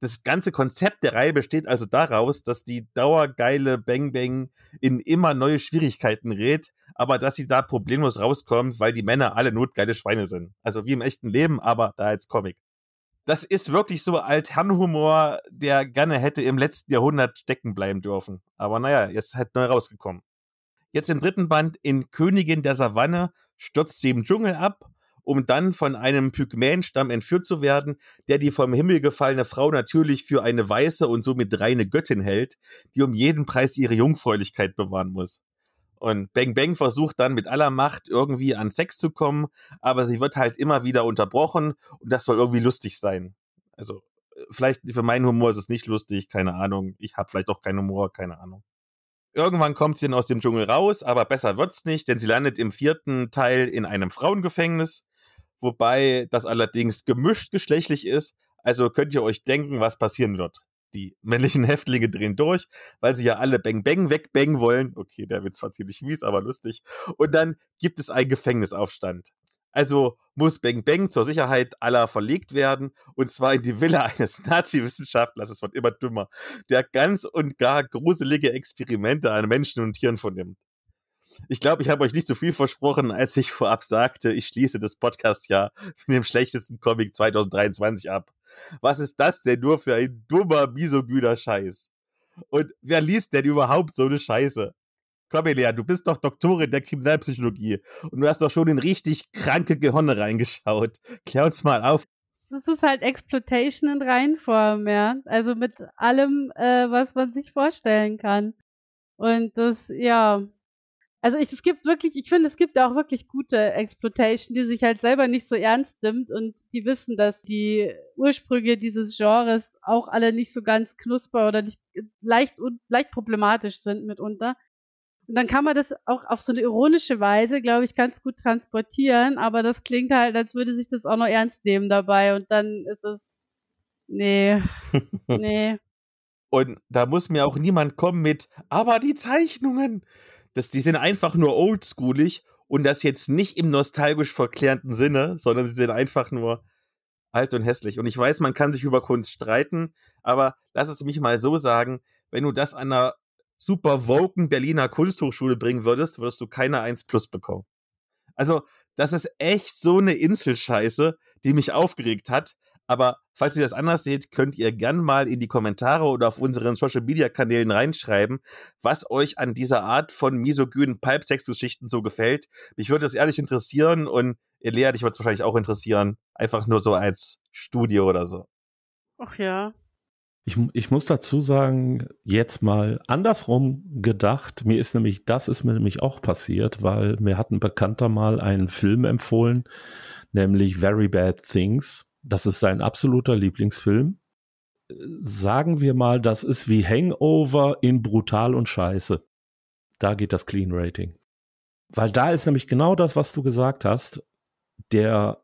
Das ganze Konzept der Reihe besteht also daraus, dass die dauergeile Bang Bang in immer neue Schwierigkeiten rät, aber dass sie da problemlos rauskommt, weil die Männer alle notgeile Schweine sind. Also wie im echten Leben, aber da als Comic. Das ist wirklich so Altherrenhumor, der gerne hätte im letzten Jahrhundert stecken bleiben dürfen. Aber naja, jetzt halt neu rausgekommen. Jetzt im dritten Band in Königin der Savanne stürzt sie im Dschungel ab, um dann von einem Pygmäenstamm entführt zu werden, der die vom Himmel gefallene Frau natürlich für eine weiße und somit reine Göttin hält, die um jeden Preis ihre Jungfräulichkeit bewahren muss. Und Bang Bang versucht dann mit aller Macht irgendwie an Sex zu kommen, aber sie wird halt immer wieder unterbrochen und das soll irgendwie lustig sein. Also vielleicht für meinen Humor ist es nicht lustig, keine Ahnung. Ich habe vielleicht auch keinen Humor, keine Ahnung. Irgendwann kommt sie dann aus dem Dschungel raus, aber besser wird's nicht, denn sie landet im vierten Teil in einem Frauengefängnis, wobei das allerdings gemischt geschlechtlich ist. Also könnt ihr euch denken, was passieren wird die männlichen Häftlinge drehen durch, weil sie ja alle Bang Bang wegbängen wollen. Okay, der wird zwar ziemlich mies, aber lustig. Und dann gibt es einen Gefängnisaufstand. Also muss Bang Bang zur Sicherheit aller verlegt werden, und zwar in die Villa eines Nazi-Wissenschaftlers, es wird immer dümmer, der ganz und gar gruselige Experimente an Menschen und Tieren vornimmt. Ich glaube, ich habe euch nicht so viel versprochen, als ich vorab sagte, ich schließe das Podcast ja mit dem schlechtesten Comic 2023 ab. Was ist das denn nur für ein dummer, misogyner Scheiß? Und wer liest denn überhaupt so eine Scheiße? Komm, Elia, du bist doch Doktorin der Kriminalpsychologie und du hast doch schon in richtig kranke Gehirne reingeschaut. Klär uns mal auf. Das ist halt Exploitation in Reinform, ja. Also mit allem, äh, was man sich vorstellen kann. Und das, ja, also ich, es gibt wirklich, ich finde, es gibt auch wirklich gute Exploitation, die sich halt selber nicht so ernst nimmt und die wissen, dass die Ursprünge dieses Genres auch alle nicht so ganz knusper oder nicht leicht und leicht problematisch sind mitunter. Und dann kann man das auch auf so eine ironische Weise, glaube ich, ganz gut transportieren, aber das klingt halt, als würde sich das auch noch ernst nehmen dabei und dann ist es, nee, nee. Und da muss mir auch niemand kommen mit, aber die Zeichnungen, das, die sind einfach nur oldschoolig und das jetzt nicht im nostalgisch verklärenden Sinne, sondern sie sind einfach nur alt und hässlich. Und ich weiß, man kann sich über Kunst streiten, aber lass es mich mal so sagen, wenn du das einer super woken Berliner Kunsthochschule bringen würdest, würdest du keine 1 plus bekommen. Also, das ist echt so eine Inselscheiße, die mich aufgeregt hat, aber falls ihr das anders seht, könnt ihr gern mal in die Kommentare oder auf unseren Social Media Kanälen reinschreiben, was euch an dieser Art von misogynen Pipe-Sex-Geschichten so gefällt. Mich würde das ehrlich interessieren und Elea, dich würde es wahrscheinlich auch interessieren. Einfach nur so als Studio oder so. Ach ja. Ich, ich muss dazu sagen, jetzt mal andersrum gedacht. Mir ist nämlich, das ist mir nämlich auch passiert, weil mir hat ein Bekannter mal einen Film empfohlen, nämlich Very Bad Things das ist sein absoluter Lieblingsfilm. Sagen wir mal, das ist wie Hangover in brutal und scheiße. Da geht das Clean Rating. Weil da ist nämlich genau das, was du gesagt hast. Der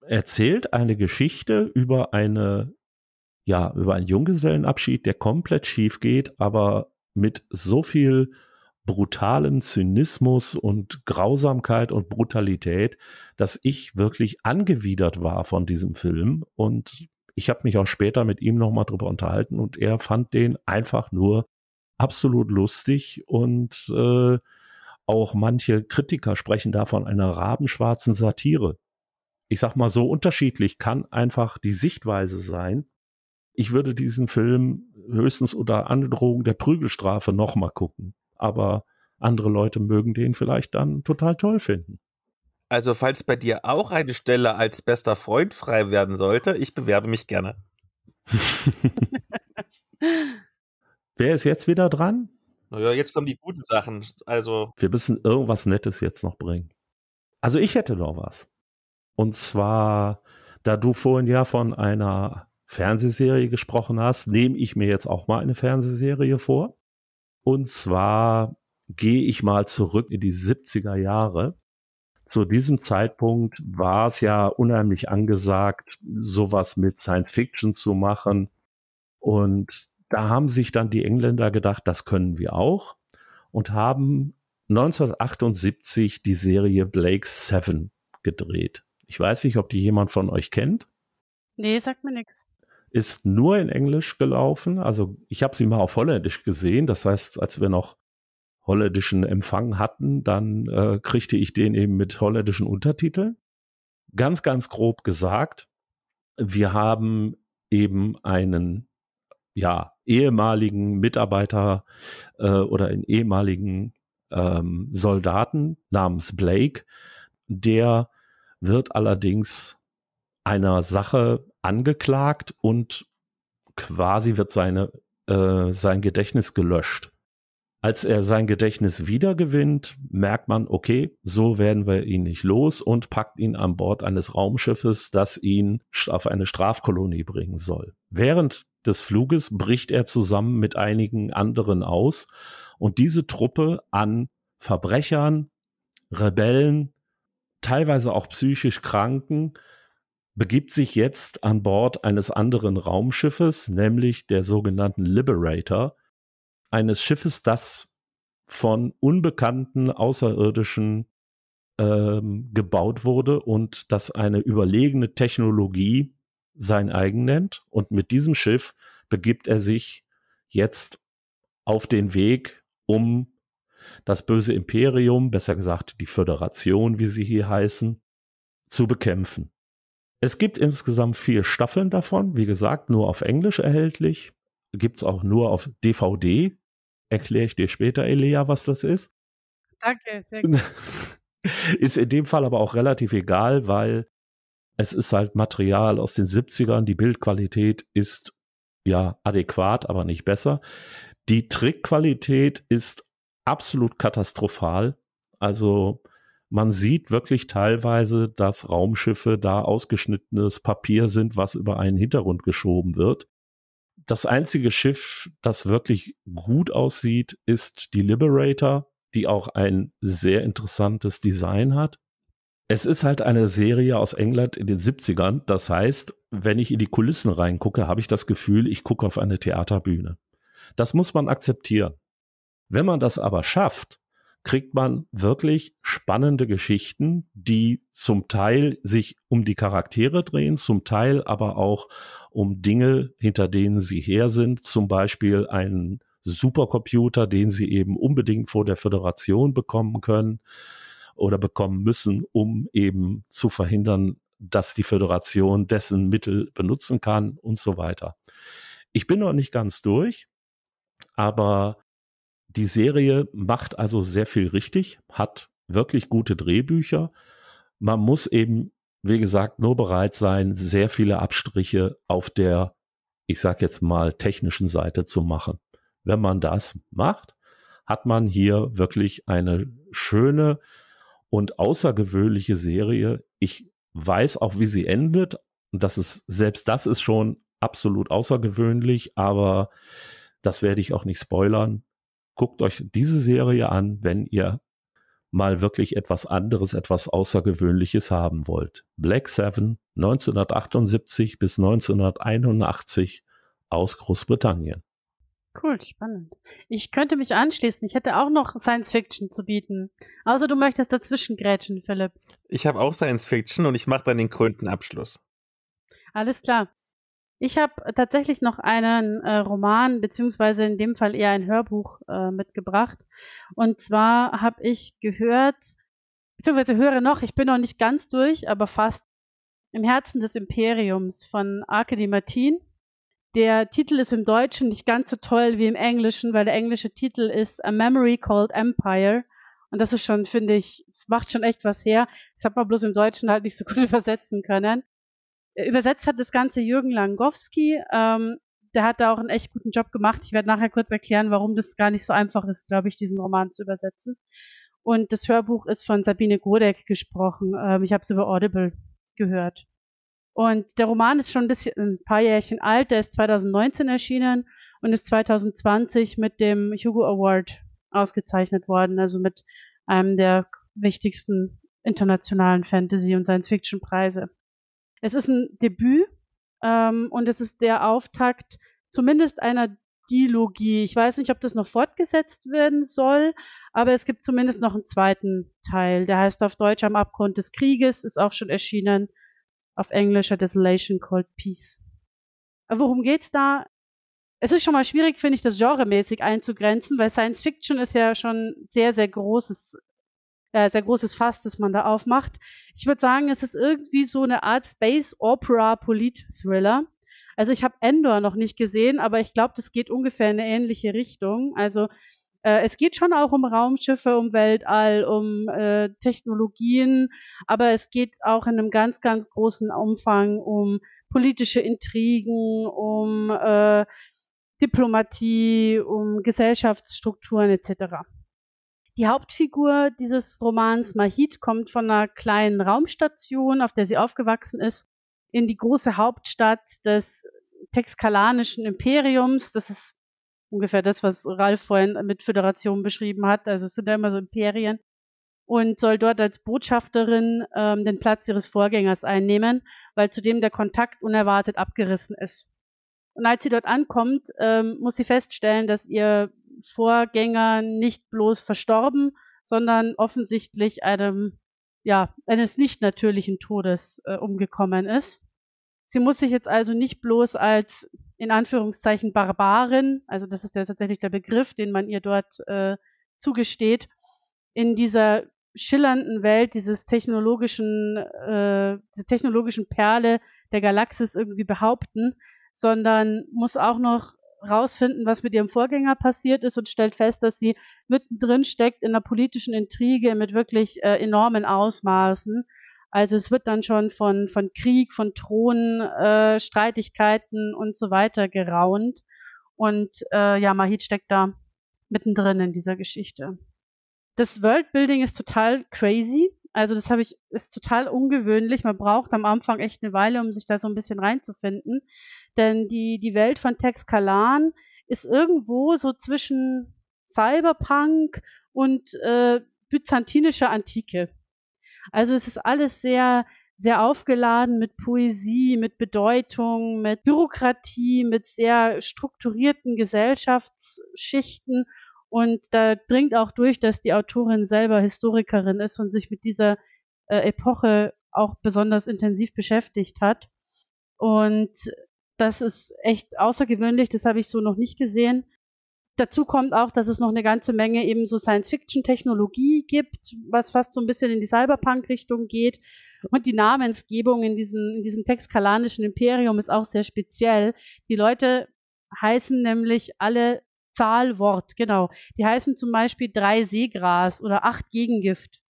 erzählt eine Geschichte über eine, ja, über einen Junggesellenabschied, der komplett schief geht, aber mit so viel brutalem Zynismus und Grausamkeit und Brutalität, dass ich wirklich angewidert war von diesem Film und ich habe mich auch später mit ihm nochmal drüber unterhalten und er fand den einfach nur absolut lustig und äh, auch manche Kritiker sprechen da von einer rabenschwarzen Satire. Ich sag mal, so unterschiedlich kann einfach die Sichtweise sein. Ich würde diesen Film höchstens unter Androhung der Prügelstrafe nochmal gucken aber andere Leute mögen den vielleicht dann total toll finden. Also falls bei dir auch eine Stelle als bester Freund frei werden sollte, ich bewerbe mich gerne. Wer ist jetzt wieder dran? Naja, jetzt kommen die guten Sachen. Also. Wir müssen irgendwas Nettes jetzt noch bringen. Also ich hätte noch was. Und zwar, da du vorhin ja von einer Fernsehserie gesprochen hast, nehme ich mir jetzt auch mal eine Fernsehserie vor. Und zwar gehe ich mal zurück in die 70er Jahre. Zu diesem Zeitpunkt war es ja unheimlich angesagt, sowas mit Science Fiction zu machen. Und da haben sich dann die Engländer gedacht, das können wir auch und haben 1978 die Serie Blake Seven gedreht. Ich weiß nicht, ob die jemand von euch kennt. Nee, sagt mir nichts ist nur in Englisch gelaufen. Also ich habe sie mal auf Holländisch gesehen. Das heißt, als wir noch holländischen Empfang hatten, dann äh, kriegte ich den eben mit holländischen Untertiteln. Ganz, ganz grob gesagt, wir haben eben einen ja ehemaligen Mitarbeiter äh, oder einen ehemaligen ähm, Soldaten namens Blake, der wird allerdings einer Sache angeklagt und quasi wird seine, äh, sein Gedächtnis gelöscht. Als er sein Gedächtnis wiedergewinnt, merkt man, okay, so werden wir ihn nicht los und packt ihn an Bord eines Raumschiffes, das ihn auf eine Strafkolonie bringen soll. Während des Fluges bricht er zusammen mit einigen anderen aus und diese Truppe an Verbrechern, Rebellen, teilweise auch psychisch Kranken begibt sich jetzt an Bord eines anderen Raumschiffes, nämlich der sogenannten Liberator, eines Schiffes, das von unbekannten Außerirdischen ähm, gebaut wurde und das eine überlegene Technologie sein eigen nennt. Und mit diesem Schiff begibt er sich jetzt auf den Weg, um das böse Imperium, besser gesagt die Föderation, wie sie hier heißen, zu bekämpfen. Es gibt insgesamt vier Staffeln davon, wie gesagt, nur auf Englisch erhältlich. gibt es auch nur auf DVD. Erkläre ich dir später, Elea, was das ist. Danke, sehr gut. ist in dem Fall aber auch relativ egal, weil es ist halt Material aus den 70ern. Die Bildqualität ist ja adäquat, aber nicht besser. Die Trickqualität ist absolut katastrophal. Also man sieht wirklich teilweise, dass Raumschiffe da ausgeschnittenes Papier sind, was über einen Hintergrund geschoben wird. Das einzige Schiff, das wirklich gut aussieht, ist die Liberator, die auch ein sehr interessantes Design hat. Es ist halt eine Serie aus England in den 70ern. Das heißt, wenn ich in die Kulissen reingucke, habe ich das Gefühl, ich gucke auf eine Theaterbühne. Das muss man akzeptieren. Wenn man das aber schafft, kriegt man wirklich spannende Geschichten, die zum Teil sich um die Charaktere drehen, zum Teil aber auch um Dinge, hinter denen sie her sind, zum Beispiel einen Supercomputer, den sie eben unbedingt vor der Föderation bekommen können oder bekommen müssen, um eben zu verhindern, dass die Föderation dessen Mittel benutzen kann und so weiter. Ich bin noch nicht ganz durch, aber die Serie macht also sehr viel richtig, hat wirklich gute Drehbücher. Man muss eben, wie gesagt, nur bereit sein, sehr viele Abstriche auf der, ich sag jetzt mal, technischen Seite zu machen. Wenn man das macht, hat man hier wirklich eine schöne und außergewöhnliche Serie. Ich weiß auch, wie sie endet. Das ist, selbst das ist schon absolut außergewöhnlich, aber das werde ich auch nicht spoilern guckt euch diese Serie an, wenn ihr mal wirklich etwas anderes, etwas Außergewöhnliches haben wollt. Black Seven 1978 bis 1981 aus Großbritannien. Cool, spannend. Ich könnte mich anschließen. Ich hätte auch noch Science Fiction zu bieten. Also du möchtest dazwischen grätschen, Philipp. Ich habe auch Science Fiction und ich mache dann den krönten Abschluss. Alles klar. Ich habe tatsächlich noch einen äh, Roman, beziehungsweise in dem Fall eher ein Hörbuch äh, mitgebracht. Und zwar habe ich gehört, beziehungsweise höre noch, ich bin noch nicht ganz durch, aber fast im Herzen des Imperiums von Arkady Martin. Der Titel ist im Deutschen nicht ganz so toll wie im Englischen, weil der englische Titel ist A Memory Called Empire. Und das ist schon, finde ich, es macht schon echt was her. Das hat man bloß im Deutschen halt nicht so gut übersetzen können. Übersetzt hat das Ganze Jürgen Langowski. Ähm, der hat da auch einen echt guten Job gemacht. Ich werde nachher kurz erklären, warum das gar nicht so einfach ist, glaube ich, diesen Roman zu übersetzen. Und das Hörbuch ist von Sabine Godek gesprochen. Ähm, ich habe es über Audible gehört. Und der Roman ist schon ein bisschen ein paar Jährchen alt. Der ist 2019 erschienen und ist 2020 mit dem Hugo Award ausgezeichnet worden, also mit einem der wichtigsten internationalen Fantasy- und Science-Fiction-Preise. Es ist ein Debüt ähm, und es ist der Auftakt zumindest einer Dilogie. Ich weiß nicht, ob das noch fortgesetzt werden soll, aber es gibt zumindest noch einen zweiten Teil. Der heißt auf Deutsch Am Abgrund des Krieges, ist auch schon erschienen. Auf Englisch A Desolation Called Peace. Worum geht's da? Es ist schon mal schwierig, finde ich, das genremäßig einzugrenzen, weil Science Fiction ist ja schon sehr, sehr großes äh, sehr großes Fass, das man da aufmacht. Ich würde sagen, es ist irgendwie so eine Art Space Opera Polit-Thriller. Also ich habe Endor noch nicht gesehen, aber ich glaube, das geht ungefähr in eine ähnliche Richtung. Also äh, es geht schon auch um Raumschiffe, um Weltall, um äh, Technologien, aber es geht auch in einem ganz, ganz großen Umfang um politische Intrigen, um äh, Diplomatie, um Gesellschaftsstrukturen etc. Die Hauptfigur dieses Romans, Mahit, kommt von einer kleinen Raumstation, auf der sie aufgewachsen ist, in die große Hauptstadt des texkalanischen Imperiums. Das ist ungefähr das, was Ralf vorhin mit Föderation beschrieben hat. Also es sind ja immer so Imperien. Und soll dort als Botschafterin ähm, den Platz ihres Vorgängers einnehmen, weil zudem der Kontakt unerwartet abgerissen ist. Und als sie dort ankommt, ähm, muss sie feststellen, dass ihr Vorgänger nicht bloß verstorben, sondern offensichtlich einem, ja, eines nicht natürlichen Todes äh, umgekommen ist. Sie muss sich jetzt also nicht bloß als in Anführungszeichen Barbarin, also das ist ja tatsächlich der Begriff, den man ihr dort äh, zugesteht, in dieser schillernden Welt dieses technologischen, äh, diese technologischen Perle der Galaxis irgendwie behaupten, sondern muss auch noch rausfinden, was mit ihrem Vorgänger passiert ist und stellt fest, dass sie mittendrin steckt in einer politischen Intrige mit wirklich äh, enormen Ausmaßen. Also es wird dann schon von, von Krieg, von Thronen, äh, Streitigkeiten und so weiter geraunt. Und äh, ja, Mahit steckt da mittendrin in dieser Geschichte. Das Worldbuilding ist total crazy. Also das habe ich, ist total ungewöhnlich. Man braucht am Anfang echt eine Weile, um sich da so ein bisschen reinzufinden. Denn die, die Welt von Tex Kalan ist irgendwo so zwischen Cyberpunk und äh, byzantinischer Antike. Also es ist alles sehr, sehr aufgeladen mit Poesie, mit Bedeutung, mit Bürokratie, mit sehr strukturierten Gesellschaftsschichten und da dringt auch durch, dass die Autorin selber Historikerin ist und sich mit dieser äh, Epoche auch besonders intensiv beschäftigt hat. Und das ist echt außergewöhnlich, das habe ich so noch nicht gesehen. Dazu kommt auch, dass es noch eine ganze Menge eben so Science-Fiction-Technologie gibt, was fast so ein bisschen in die Cyberpunk-Richtung geht. Und die Namensgebung in diesem, in diesem texkalanischen Imperium ist auch sehr speziell. Die Leute heißen nämlich alle Zahlwort, genau. Die heißen zum Beispiel drei Seegras oder acht Gegengift.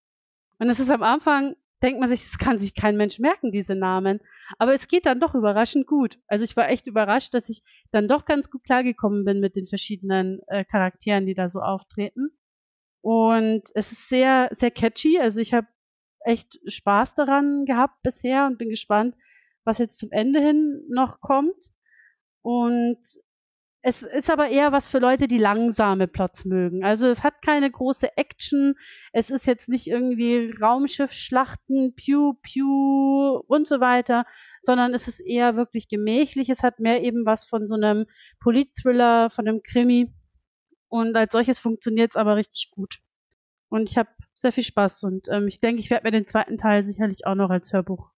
Und es ist am Anfang, denkt man sich, das kann sich kein Mensch merken, diese Namen. Aber es geht dann doch überraschend gut. Also ich war echt überrascht, dass ich dann doch ganz gut klargekommen bin mit den verschiedenen äh, Charakteren, die da so auftreten. Und es ist sehr, sehr catchy. Also ich habe echt Spaß daran gehabt bisher und bin gespannt, was jetzt zum Ende hin noch kommt. Und es ist aber eher was für Leute, die langsame Plots mögen. Also es hat keine große Action. Es ist jetzt nicht irgendwie Raumschiffschlachten, Pew, Pew und so weiter, sondern es ist eher wirklich gemächlich. Es hat mehr eben was von so einem Politthriller, von einem Krimi. Und als solches funktioniert es aber richtig gut. Und ich habe sehr viel Spaß und ähm, ich denke, ich werde mir den zweiten Teil sicherlich auch noch als Hörbuch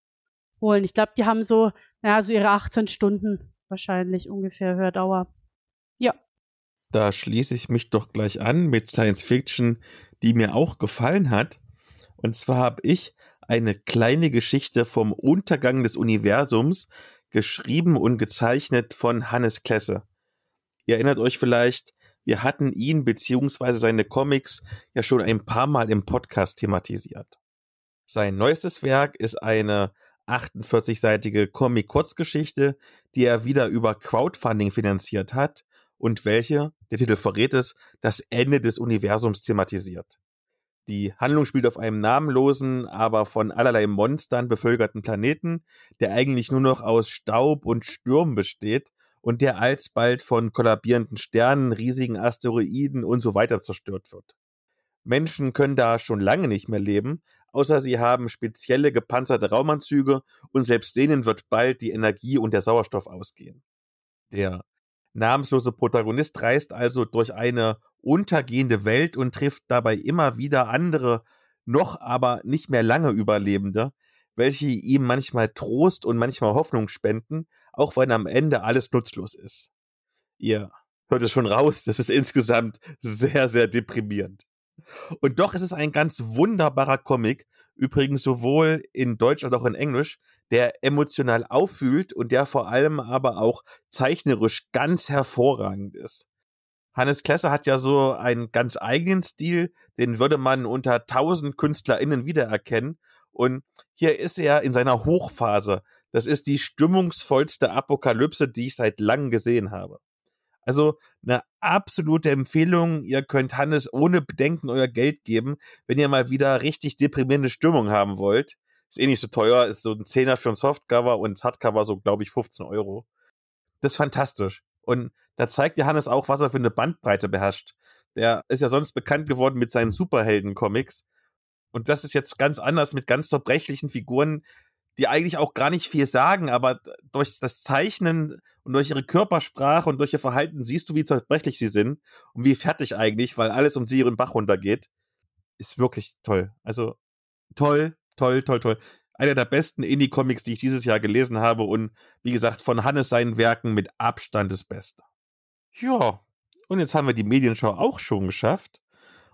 holen. Ich glaube, die haben so, naja, so ihre 18 Stunden wahrscheinlich ungefähr Hördauer. Da schließe ich mich doch gleich an mit Science Fiction, die mir auch gefallen hat. Und zwar habe ich eine kleine Geschichte vom Untergang des Universums geschrieben und gezeichnet von Hannes Klesse. Ihr erinnert euch vielleicht, wir hatten ihn bzw. seine Comics ja schon ein paar Mal im Podcast thematisiert. Sein neuestes Werk ist eine 48-seitige Comic-Kurzgeschichte, die er wieder über Crowdfunding finanziert hat und welche, der Titel verrät es, das Ende des Universums thematisiert. Die Handlung spielt auf einem namenlosen, aber von allerlei Monstern bevölkerten Planeten, der eigentlich nur noch aus Staub und Stürmen besteht und der alsbald von kollabierenden Sternen, riesigen Asteroiden und so weiter zerstört wird. Menschen können da schon lange nicht mehr leben, außer sie haben spezielle gepanzerte Raumanzüge und selbst denen wird bald die Energie und der Sauerstoff ausgehen. Der namenslose Protagonist reist also durch eine untergehende Welt und trifft dabei immer wieder andere, noch aber nicht mehr lange Überlebende, welche ihm manchmal Trost und manchmal Hoffnung spenden, auch wenn am Ende alles nutzlos ist. Ihr hört es schon raus, das ist insgesamt sehr, sehr deprimierend. Und doch ist es ein ganz wunderbarer Comic, übrigens sowohl in Deutsch als auch in Englisch, der emotional auffühlt und der vor allem aber auch zeichnerisch ganz hervorragend ist. Hannes Klesser hat ja so einen ganz eigenen Stil, den würde man unter tausend KünstlerInnen wiedererkennen. Und hier ist er in seiner Hochphase. Das ist die stimmungsvollste Apokalypse, die ich seit langem gesehen habe. Also eine absolute Empfehlung. Ihr könnt Hannes ohne Bedenken euer Geld geben, wenn ihr mal wieder richtig deprimierende Stimmung haben wollt. Ist eh nicht so teuer, ist so ein Zehner für ein Softcover und Hardcover so, glaube ich, 15 Euro. Das ist fantastisch. Und da zeigt dir Hannes auch, was er für eine Bandbreite beherrscht. Der ist ja sonst bekannt geworden mit seinen Superhelden-Comics. Und das ist jetzt ganz anders mit ganz zerbrechlichen Figuren, die eigentlich auch gar nicht viel sagen, aber durch das Zeichnen und durch ihre Körpersprache und durch ihr Verhalten siehst du, wie zerbrechlich sie sind und wie fertig eigentlich, weil alles um sie ihren Bach runtergeht. Ist wirklich toll. Also toll, toll, toll, toll. Einer der besten Indie-Comics, die ich dieses Jahr gelesen habe und wie gesagt, von Hannes seinen Werken mit Abstand das Beste. Ja, und jetzt haben wir die Medienschau auch schon geschafft.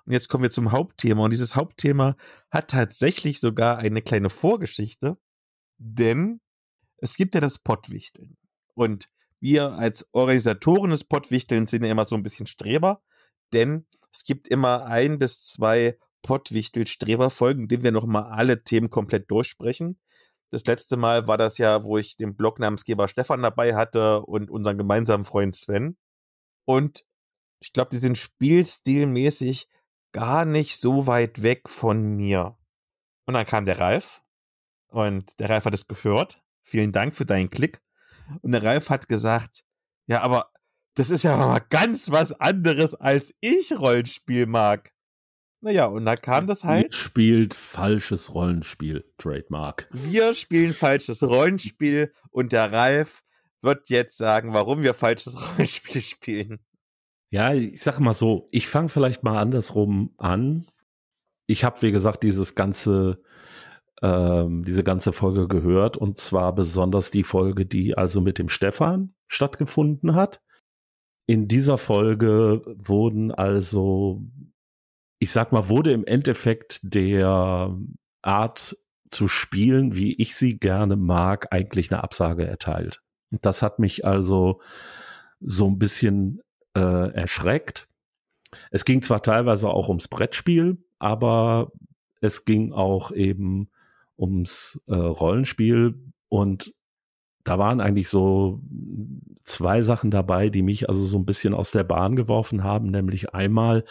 Und jetzt kommen wir zum Hauptthema. Und dieses Hauptthema hat tatsächlich sogar eine kleine Vorgeschichte, denn es gibt ja das Pottwichteln. Und wir als Organisatoren des Pottwichtelns sind ja immer so ein bisschen Streber, denn es gibt immer ein bis zwei Pottwichtel-Streber-Folgen, in denen wir nochmal alle Themen komplett durchsprechen. Das letzte Mal war das ja, wo ich den Blognamensgeber Stefan dabei hatte und unseren gemeinsamen Freund Sven. Und ich glaube, die sind spielstilmäßig gar nicht so weit weg von mir. Und dann kam der Ralf und der Ralf hat es gehört. Vielen Dank für deinen Klick. Und der Ralf hat gesagt, ja, aber das ist ja mal ganz was anderes, als ich Rollenspiel mag. Naja, und da kam das halt. Ihr spielt falsches Rollenspiel, Trademark. Wir spielen falsches Rollenspiel und der Ralf wird jetzt sagen, warum wir falsches Rollenspiel spielen. Ja, ich sag mal so, ich fange vielleicht mal andersrum an. Ich habe, wie gesagt, dieses ganze ähm, diese ganze Folge gehört und zwar besonders die Folge, die also mit dem Stefan stattgefunden hat. In dieser Folge wurden also, ich sag mal, wurde im Endeffekt der Art zu spielen, wie ich sie gerne mag, eigentlich eine Absage erteilt. Das hat mich also so ein bisschen äh, erschreckt. Es ging zwar teilweise auch ums Brettspiel, aber es ging auch eben ums äh, Rollenspiel und da waren eigentlich so zwei Sachen dabei, die mich also so ein bisschen aus der Bahn geworfen haben, nämlich einmal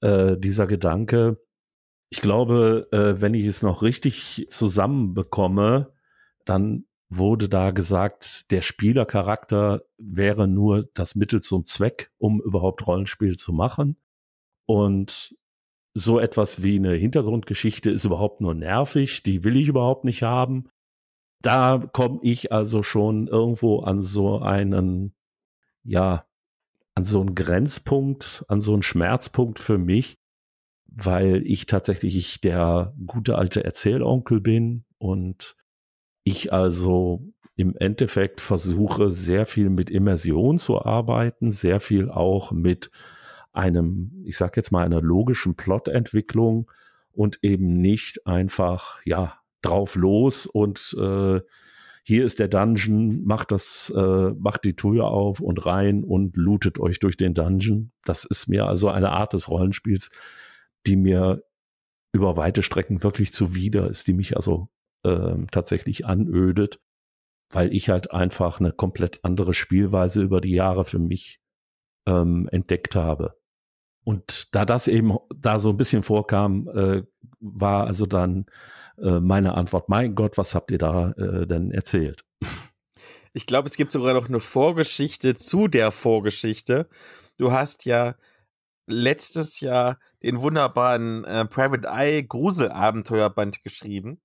äh, dieser Gedanke, ich glaube, äh, wenn ich es noch richtig zusammenbekomme, dann wurde da gesagt, der Spielercharakter wäre nur das Mittel zum Zweck, um überhaupt Rollenspiel zu machen. Und so etwas wie eine Hintergrundgeschichte ist überhaupt nur nervig, die will ich überhaupt nicht haben. Da komme ich also schon irgendwo an so einen, ja, an so einen Grenzpunkt, an so einen Schmerzpunkt für mich, weil ich tatsächlich der gute alte Erzählonkel bin und ich also im Endeffekt versuche sehr viel mit Immersion zu arbeiten, sehr viel auch mit einem, ich sag jetzt mal, einer logischen Plotentwicklung und eben nicht einfach, ja, drauf los und äh, hier ist der Dungeon, macht das, äh, macht die Tür auf und rein und lootet euch durch den Dungeon. Das ist mir also eine Art des Rollenspiels, die mir über weite Strecken wirklich zuwider ist, die mich also äh, tatsächlich anödet, weil ich halt einfach eine komplett andere Spielweise über die Jahre für mich ähm, entdeckt habe. Und da das eben da so ein bisschen vorkam, äh, war also dann äh, meine Antwort, mein Gott, was habt ihr da äh, denn erzählt? Ich glaube, es gibt sogar noch eine Vorgeschichte zu der Vorgeschichte. Du hast ja letztes Jahr den wunderbaren äh, Private Eye Gruselabenteuerband geschrieben.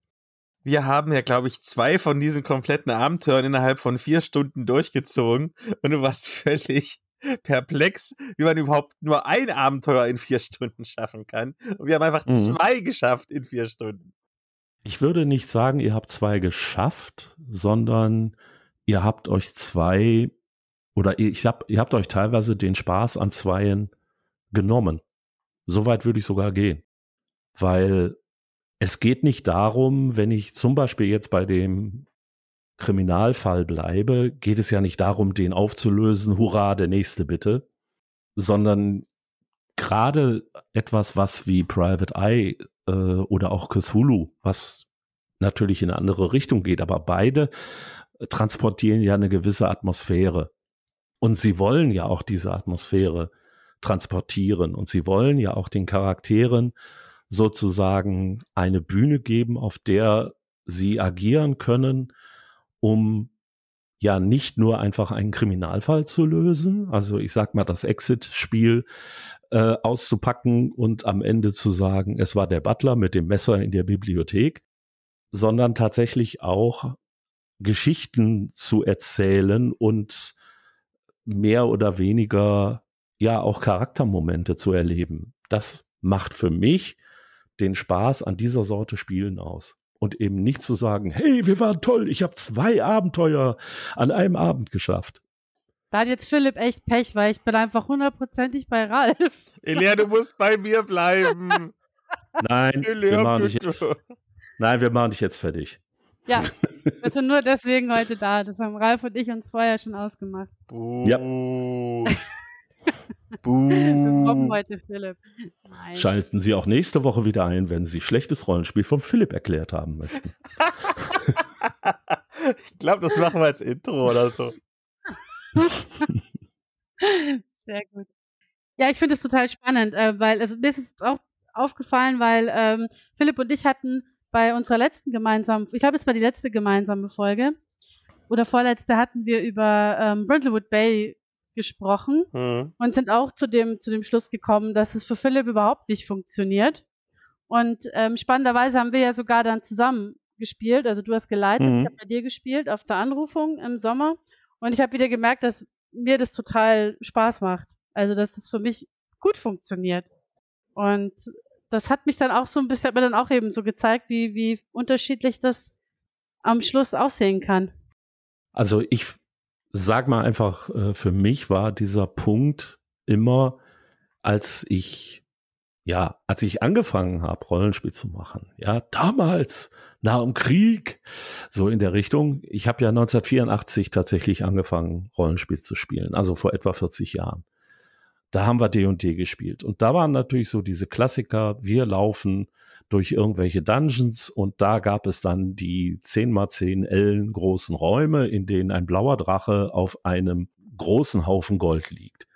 Wir haben ja, glaube ich, zwei von diesen kompletten Abenteuern innerhalb von vier Stunden durchgezogen und du warst völlig perplex, wie man überhaupt nur ein Abenteuer in vier Stunden schaffen kann. Und wir haben einfach mhm. zwei geschafft in vier Stunden. Ich würde nicht sagen, ihr habt zwei geschafft, sondern ihr habt euch zwei oder ich hab, ihr habt euch teilweise den Spaß an Zweien genommen. Soweit würde ich sogar gehen. Weil es geht nicht darum, wenn ich zum Beispiel jetzt bei dem Kriminalfall bleibe, geht es ja nicht darum, den aufzulösen, hurra, der nächste bitte, sondern gerade etwas, was wie Private Eye äh, oder auch Cthulhu, was natürlich in eine andere Richtung geht, aber beide transportieren ja eine gewisse Atmosphäre. Und sie wollen ja auch diese Atmosphäre transportieren. Und sie wollen ja auch den Charakteren sozusagen eine Bühne geben, auf der sie agieren können, um ja nicht nur einfach einen Kriminalfall zu lösen, also ich sag mal das Exit-Spiel äh, auszupacken und am Ende zu sagen, es war der Butler mit dem Messer in der Bibliothek, sondern tatsächlich auch Geschichten zu erzählen und mehr oder weniger ja auch Charaktermomente zu erleben. Das macht für mich den Spaß an dieser Sorte Spielen aus und eben nicht zu sagen, hey, wir waren toll, ich habe zwei Abenteuer an einem Abend geschafft. Da hat jetzt Philipp echt Pech, weil ich bin einfach hundertprozentig bei Ralf. Elia, du musst bei mir bleiben. Nein, Elia, wir machen dich jetzt, nein, wir machen dich jetzt fertig. Ja, wir sind nur deswegen heute da. Das haben Ralf und ich uns vorher schon ausgemacht. Buh. Ja. Buh. Wir kommen heute Philipp. Nein. Schalten Sie auch nächste Woche wieder ein, wenn Sie schlechtes Rollenspiel von Philipp erklärt haben möchten. ich glaube, das machen wir als Intro oder so. Sehr gut. Ja, ich finde es total spannend, äh, weil, also mir ist es auch aufgefallen, weil ähm, Philipp und ich hatten bei unserer letzten gemeinsamen, ich glaube, es war die letzte gemeinsame Folge, oder vorletzte hatten wir über ähm, Brindlewood Bay gesprochen Hm. und sind auch zu dem, zu dem Schluss gekommen, dass es für Philipp überhaupt nicht funktioniert. Und ähm, spannenderweise haben wir ja sogar dann zusammen gespielt. Also du hast geleitet, Mhm. ich habe bei dir gespielt auf der Anrufung im Sommer. Und ich habe wieder gemerkt, dass mir das total Spaß macht. Also dass das für mich gut funktioniert. Und das hat mich dann auch so ein bisschen, hat mir dann auch eben so gezeigt, wie, wie unterschiedlich das am Schluss aussehen kann. Also ich sag mal einfach, äh, für mich war dieser Punkt immer, als ich, ja, als ich angefangen habe, Rollenspiel zu machen, ja, damals, nach dem Krieg, so in der Richtung. Ich habe ja 1984 tatsächlich angefangen, Rollenspiel zu spielen, also vor etwa 40 Jahren. Da haben wir D&D gespielt. Und da waren natürlich so diese Klassiker, wir laufen durch irgendwelche Dungeons und da gab es dann die 10 mal 10 Ellen großen Räume, in denen ein blauer Drache auf einem großen Haufen Gold liegt.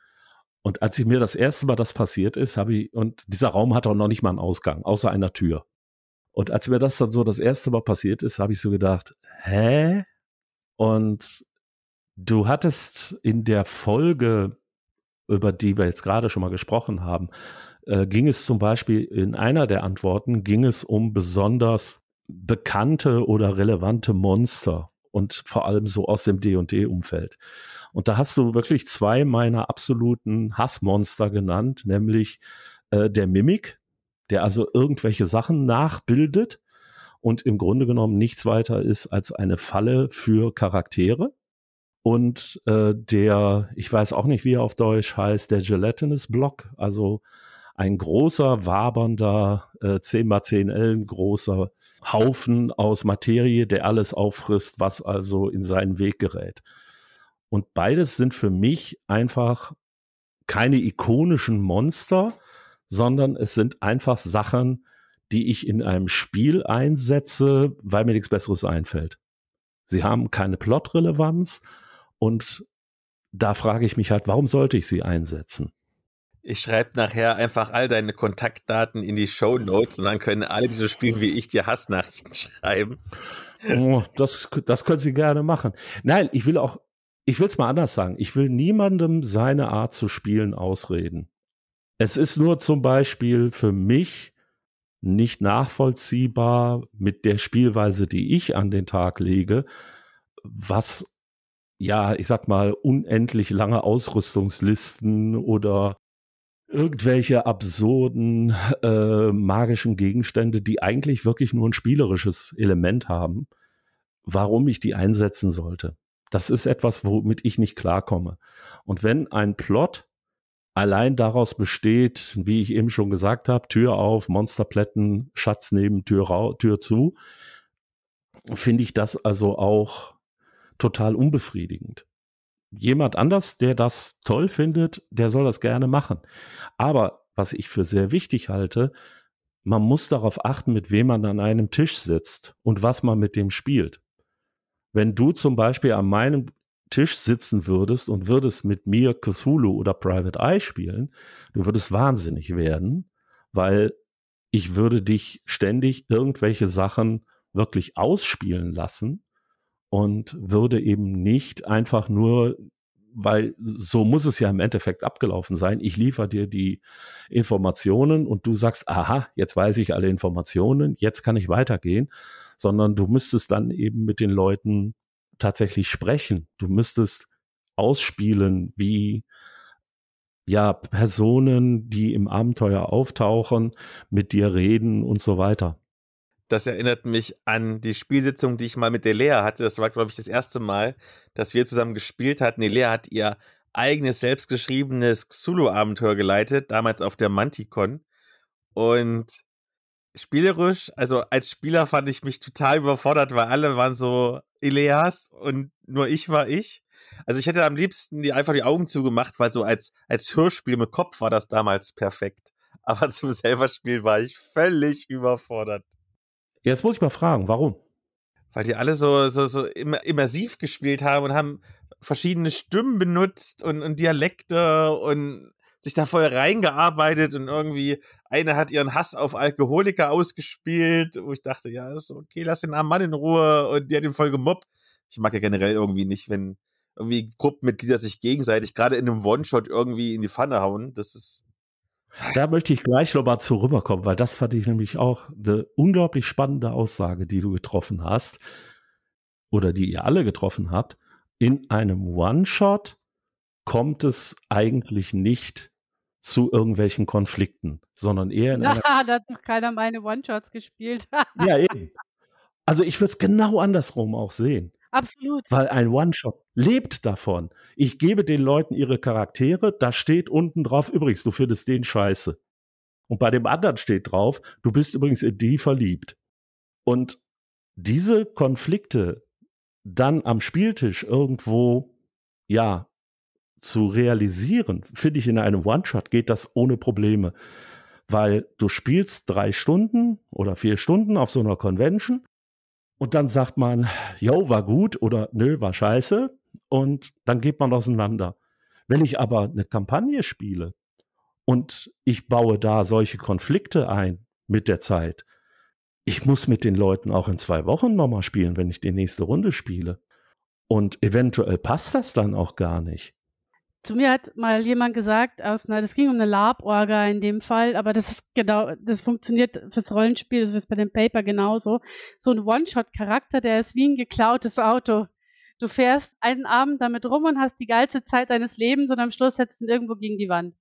Und als ich mir das erste Mal das passiert ist, habe ich, und dieser Raum hat auch noch nicht mal einen Ausgang, außer einer Tür. Und als mir das dann so das erste Mal passiert ist, habe ich so gedacht, hä? Und du hattest in der Folge, über die wir jetzt gerade schon mal gesprochen haben, äh, ging es zum Beispiel in einer der Antworten, ging es um besonders bekannte oder relevante Monster und vor allem so aus dem D&D-Umfeld. Und da hast du wirklich zwei meiner absoluten Hassmonster genannt, nämlich äh, der Mimik, der also irgendwelche Sachen nachbildet und im Grunde genommen nichts weiter ist als eine Falle für Charaktere. Und äh, der, ich weiß auch nicht, wie er auf Deutsch heißt, der Gelatinous Block, also ein großer, wabernder, äh, 10 mal 10 Ellen großer Haufen aus Materie, der alles auffrisst, was also in seinen Weg gerät. Und beides sind für mich einfach keine ikonischen Monster, sondern es sind einfach Sachen, die ich in einem Spiel einsetze, weil mir nichts Besseres einfällt. Sie haben keine Plotrelevanz und da frage ich mich halt, warum sollte ich sie einsetzen? Ich schreibe nachher einfach all deine Kontaktdaten in die Show Notes und dann können alle, die so spielen wie ich, dir Hassnachrichten schreiben. Oh, das, das können Sie gerne machen. Nein, ich will auch, ich will es mal anders sagen. Ich will niemandem seine Art zu spielen ausreden. Es ist nur zum Beispiel für mich nicht nachvollziehbar mit der Spielweise, die ich an den Tag lege, was ja, ich sag mal, unendlich lange Ausrüstungslisten oder irgendwelche absurden äh, magischen Gegenstände, die eigentlich wirklich nur ein spielerisches Element haben, warum ich die einsetzen sollte. Das ist etwas, womit ich nicht klarkomme. Und wenn ein Plot allein daraus besteht, wie ich eben schon gesagt habe, Tür auf, Monsterplätten, Schatz neben, Tür, Tür zu, finde ich das also auch total unbefriedigend. Jemand anders, der das toll findet, der soll das gerne machen. Aber was ich für sehr wichtig halte, man muss darauf achten, mit wem man an einem Tisch sitzt und was man mit dem spielt. Wenn du zum Beispiel an meinem Tisch sitzen würdest und würdest mit mir Cthulhu oder Private Eye spielen, du würdest wahnsinnig werden, weil ich würde dich ständig irgendwelche Sachen wirklich ausspielen lassen und würde eben nicht einfach nur, weil so muss es ja im Endeffekt abgelaufen sein, ich liefere dir die Informationen und du sagst, aha, jetzt weiß ich alle Informationen, jetzt kann ich weitergehen, sondern du müsstest dann eben mit den Leuten tatsächlich sprechen. Du müsstest ausspielen, wie ja Personen, die im Abenteuer auftauchen, mit dir reden und so weiter. Das erinnert mich an die Spielsitzung, die ich mal mit der Lea hatte. Das war, glaube ich, das erste Mal, dass wir zusammen gespielt hatten. Die Lea hat ihr eigenes selbstgeschriebenes Xulu-Abenteuer geleitet, damals auf der Manticon. Und spielerisch, also als Spieler fand ich mich total überfordert, weil alle waren so Ileas und nur ich war ich. Also ich hätte am liebsten die einfach die Augen zugemacht, weil so als, als Hörspiel mit Kopf war das damals perfekt. Aber zum selber Spiel war ich völlig überfordert. Jetzt muss ich mal fragen, warum? Weil die alle so, so, so immersiv gespielt haben und haben verschiedene Stimmen benutzt und, und Dialekte und sich da voll reingearbeitet und irgendwie eine hat ihren Hass auf Alkoholiker ausgespielt, wo ich dachte, ja, ist okay, lass den armen Mann in Ruhe und die hat ihn voll gemobbt. Ich mag ja generell irgendwie nicht, wenn irgendwie Gruppenmitglieder sich gegenseitig gerade in einem One-Shot irgendwie in die Pfanne hauen. Das ist. Da möchte ich gleich nochmal zu rüberkommen, weil das fand ich nämlich auch eine unglaublich spannende Aussage, die du getroffen hast oder die ihr alle getroffen habt. In einem One-Shot kommt es eigentlich nicht zu irgendwelchen Konflikten, sondern eher in Na, da hat doch keiner meine One-Shots gespielt. ja, eben. Also ich würde es genau andersrum auch sehen. Absolut. Weil ein One-Shot lebt davon. Ich gebe den Leuten ihre Charaktere, da steht unten drauf, übrigens, du findest den scheiße. Und bei dem anderen steht drauf, du bist übrigens in die verliebt. Und diese Konflikte dann am Spieltisch irgendwo, ja, zu realisieren, finde ich in einem One-Shot geht das ohne Probleme. Weil du spielst drei Stunden oder vier Stunden auf so einer Convention und dann sagt man, yo, war gut oder nö, war scheiße und dann geht man auseinander. Wenn ich aber eine Kampagne spiele und ich baue da solche Konflikte ein mit der Zeit, ich muss mit den Leuten auch in zwei Wochen nochmal spielen, wenn ich die nächste Runde spiele. Und eventuell passt das dann auch gar nicht. Zu mir hat mal jemand gesagt, aus einer, das ging um eine Lab-Orga in dem Fall, aber das ist genau, das funktioniert fürs Rollenspiel, das ist bei dem Paper genauso. So ein One-Shot-Charakter, der ist wie ein geklautes Auto. Du fährst einen Abend damit rum und hast die geilste Zeit deines Lebens und am Schluss setzt ihn irgendwo gegen die Wand.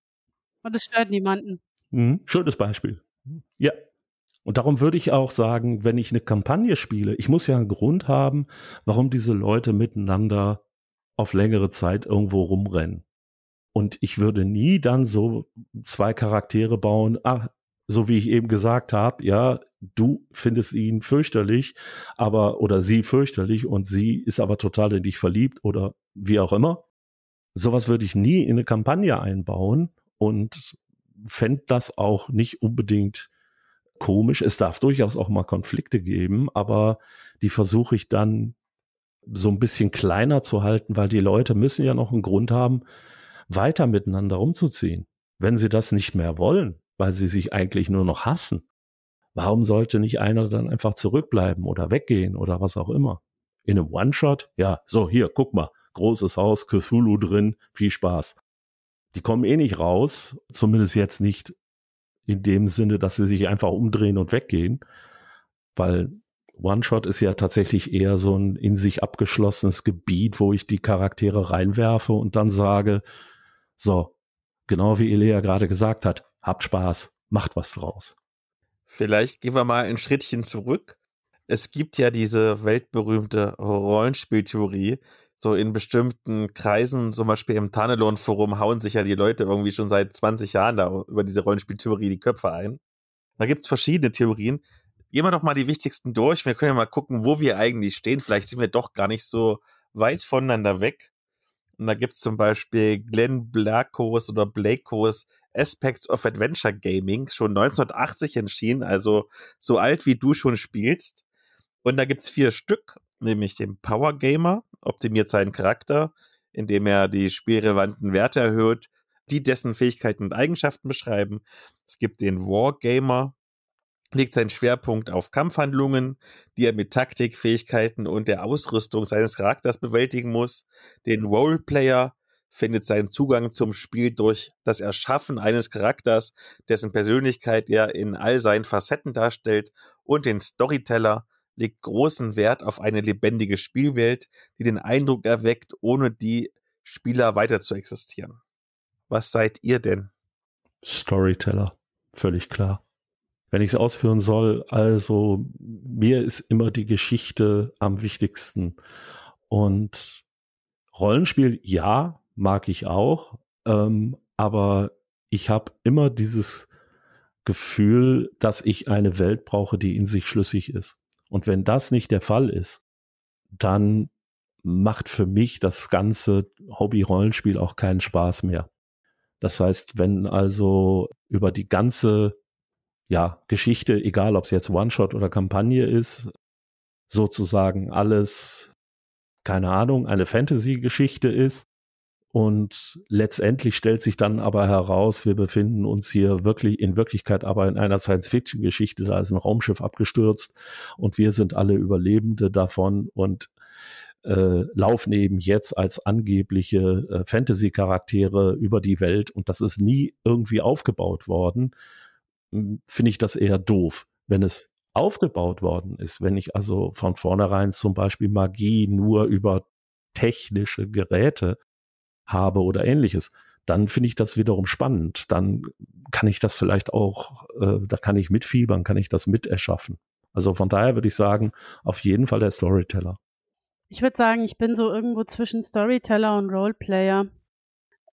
Und es stört niemanden. Mhm. Schönes Beispiel. Ja. Und darum würde ich auch sagen, wenn ich eine Kampagne spiele, ich muss ja einen Grund haben, warum diese Leute miteinander auf längere Zeit irgendwo rumrennen. Und ich würde nie dann so zwei Charaktere bauen, ach, so wie ich eben gesagt habe, ja, du findest ihn fürchterlich, aber oder sie fürchterlich und sie ist aber total in dich verliebt oder wie auch immer. Sowas würde ich nie in eine Kampagne einbauen und fände das auch nicht unbedingt komisch. Es darf durchaus auch mal Konflikte geben, aber die versuche ich dann so ein bisschen kleiner zu halten, weil die Leute müssen ja noch einen Grund haben, weiter miteinander umzuziehen. Wenn sie das nicht mehr wollen, weil sie sich eigentlich nur noch hassen, warum sollte nicht einer dann einfach zurückbleiben oder weggehen oder was auch immer? In einem One-Shot? Ja, so, hier, guck mal, großes Haus, Cthulhu drin, viel Spaß. Die kommen eh nicht raus, zumindest jetzt nicht in dem Sinne, dass sie sich einfach umdrehen und weggehen, weil One-Shot ist ja tatsächlich eher so ein in sich abgeschlossenes Gebiet, wo ich die Charaktere reinwerfe und dann sage, so, genau wie Elea gerade gesagt hat, habt Spaß, macht was draus. Vielleicht gehen wir mal ein Schrittchen zurück. Es gibt ja diese weltberühmte Rollenspieltheorie. So in bestimmten Kreisen, zum Beispiel im Tanelon-Forum, hauen sich ja die Leute irgendwie schon seit 20 Jahren da über diese Rollenspieltheorie die Köpfe ein. Da gibt's verschiedene Theorien. Gehen wir doch mal die wichtigsten durch. Wir können ja mal gucken, wo wir eigentlich stehen. Vielleicht sind wir doch gar nicht so weit voneinander weg. Und da gibt's zum Beispiel Glenn Blakos oder Blakos Aspects of Adventure Gaming, schon 1980 entschieden, also so alt wie du schon spielst. Und da gibt's vier Stück, nämlich den Power Gamer, optimiert seinen Charakter, indem er die spielrelevanten Werte erhöht, die dessen Fähigkeiten und Eigenschaften beschreiben. Es gibt den War Gamer, legt seinen Schwerpunkt auf Kampfhandlungen, die er mit Taktik, Fähigkeiten und der Ausrüstung seines Charakters bewältigen muss. Den Roleplayer findet seinen Zugang zum Spiel durch das Erschaffen eines Charakters, dessen Persönlichkeit er in all seinen Facetten darstellt. Und den Storyteller legt großen Wert auf eine lebendige Spielwelt, die den Eindruck erweckt, ohne die Spieler weiter zu existieren. Was seid ihr denn? Storyteller, völlig klar wenn ich es ausführen soll, also mir ist immer die Geschichte am wichtigsten. Und Rollenspiel, ja, mag ich auch, ähm, aber ich habe immer dieses Gefühl, dass ich eine Welt brauche, die in sich schlüssig ist. Und wenn das nicht der Fall ist, dann macht für mich das ganze Hobby-Rollenspiel auch keinen Spaß mehr. Das heißt, wenn also über die ganze ja, Geschichte, egal ob es jetzt One-Shot oder Kampagne ist, sozusagen alles, keine Ahnung, eine Fantasy-Geschichte ist, und letztendlich stellt sich dann aber heraus, wir befinden uns hier wirklich in Wirklichkeit aber in einer Science-Fiction-Geschichte. Da ist ein Raumschiff abgestürzt und wir sind alle Überlebende davon und äh, laufen eben jetzt als angebliche äh, Fantasy-Charaktere über die Welt und das ist nie irgendwie aufgebaut worden. Finde ich das eher doof. Wenn es aufgebaut worden ist, wenn ich also von vornherein zum Beispiel Magie nur über technische Geräte habe oder ähnliches, dann finde ich das wiederum spannend. Dann kann ich das vielleicht auch, äh, da kann ich mitfiebern, kann ich das miterschaffen. Also von daher würde ich sagen, auf jeden Fall der Storyteller. Ich würde sagen, ich bin so irgendwo zwischen Storyteller und Roleplayer.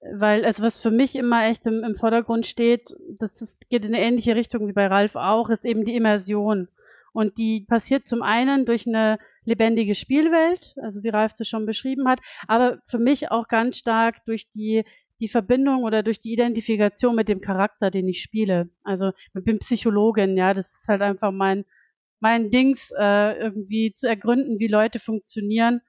Weil, also was für mich immer echt im, im Vordergrund steht, das, das geht in eine ähnliche Richtung wie bei Ralf auch, ist eben die Immersion. Und die passiert zum einen durch eine lebendige Spielwelt, also wie Ralf das schon beschrieben hat, aber für mich auch ganz stark durch die die Verbindung oder durch die Identifikation mit dem Charakter, den ich spiele. Also ich bin Psychologin, ja, das ist halt einfach mein mein Dings äh, irgendwie zu ergründen, wie Leute funktionieren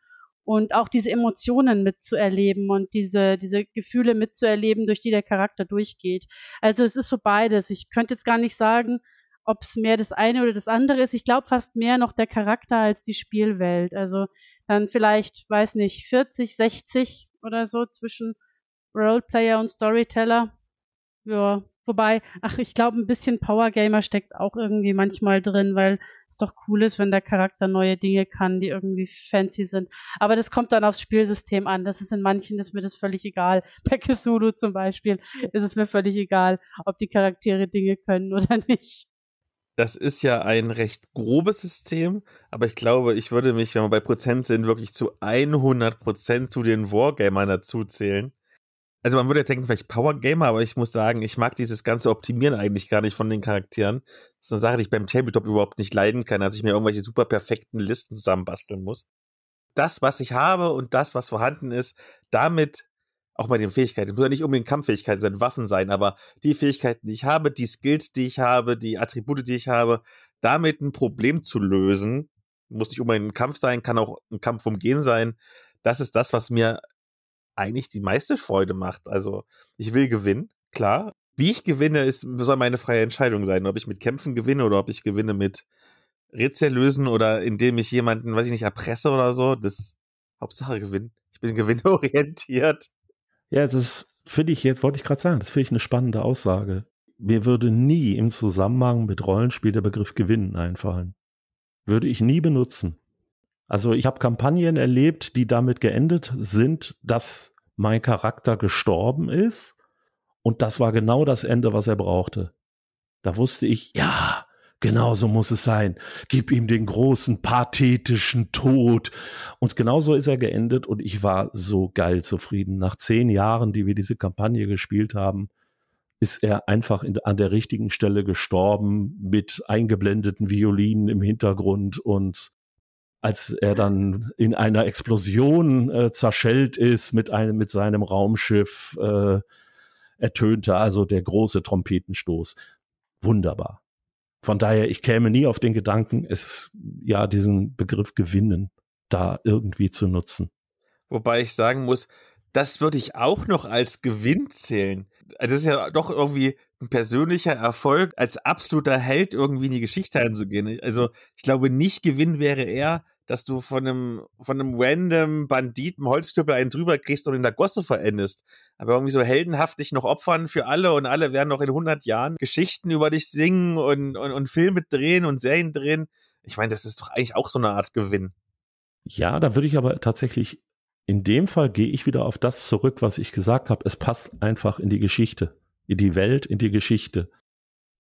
und auch diese Emotionen mitzuerleben und diese diese Gefühle mitzuerleben, durch die der Charakter durchgeht. Also es ist so beides. Ich könnte jetzt gar nicht sagen, ob es mehr das eine oder das andere ist. Ich glaube fast mehr noch der Charakter als die Spielwelt. Also dann vielleicht, weiß nicht, 40, 60 oder so zwischen Roleplayer und Storyteller. Ja, wobei, ach, ich glaube, ein bisschen Power Gamer steckt auch irgendwie manchmal drin, weil es doch cool ist, wenn der Charakter neue Dinge kann, die irgendwie fancy sind. Aber das kommt dann aufs Spielsystem an. Das ist in manchen ist mir das völlig egal. Bei Cthulhu zum Beispiel ist es mir völlig egal, ob die Charaktere Dinge können oder nicht das ist ja ein recht grobes System, aber ich glaube, ich würde mich, wenn wir bei Prozent sind, wirklich zu 100% zu den Wargamern dazu zählen. Also man würde jetzt denken, vielleicht Power Gamer, aber ich muss sagen, ich mag dieses ganze Optimieren eigentlich gar nicht von den Charakteren. Das ist eine Sache, die ich beim Tabletop überhaupt nicht leiden kann, als ich mir irgendwelche super perfekten Listen zusammenbasteln muss. Das, was ich habe und das, was vorhanden ist, damit auch bei den Fähigkeiten, muss ja nicht unbedingt Kampffähigkeiten sein, Waffen sein, aber die Fähigkeiten, die ich habe, die Skills, die ich habe, die Attribute, die ich habe, damit ein Problem zu lösen, muss nicht unbedingt ein Kampf sein, kann auch ein Kampf umgehen sein. Das ist das, was mir eigentlich die meiste Freude macht. Also, ich will gewinnen, klar. Wie ich gewinne, ist, soll meine freie Entscheidung sein. Ob ich mit Kämpfen gewinne oder ob ich gewinne mit Rätsel lösen oder indem ich jemanden, weiß ich nicht, erpresse oder so. Das Hauptsache gewinnen. Ich bin gewinnorientiert. Ja, das finde ich jetzt, wollte ich gerade sagen, das finde ich eine spannende Aussage. Mir würde nie im Zusammenhang mit Rollenspiel der Begriff Gewinnen einfallen. Würde ich nie benutzen. Also ich habe Kampagnen erlebt, die damit geendet sind, dass mein Charakter gestorben ist und das war genau das Ende, was er brauchte. Da wusste ich, ja, Genauso muss es sein. Gib ihm den großen, pathetischen Tod. Und genauso ist er geendet und ich war so geil zufrieden. Nach zehn Jahren, die wir diese Kampagne gespielt haben, ist er einfach in, an der richtigen Stelle gestorben mit eingeblendeten Violinen im Hintergrund und als er dann in einer Explosion äh, zerschellt ist mit einem mit seinem Raumschiff äh, ertönte also der große Trompetenstoß. Wunderbar. Von daher, ich käme nie auf den Gedanken, es ja diesen Begriff gewinnen da irgendwie zu nutzen. Wobei ich sagen muss, das würde ich auch noch als Gewinn zählen. Also das ist ja doch irgendwie ein persönlicher Erfolg, als absoluter Held irgendwie in die Geschichte einzugehen. Also ich glaube, nicht Gewinn wäre eher, dass du von einem, von einem random Banditen Holzstüppel einen drüber kriegst und in der Gosse verendest. Aber irgendwie so heldenhaft dich noch opfern für alle und alle werden noch in 100 Jahren Geschichten über dich singen und, und, und Filme drehen und Serien drehen. Ich meine, das ist doch eigentlich auch so eine Art Gewinn. Ja, da würde ich aber tatsächlich, in dem Fall gehe ich wieder auf das zurück, was ich gesagt habe. Es passt einfach in die Geschichte, in die Welt, in die Geschichte.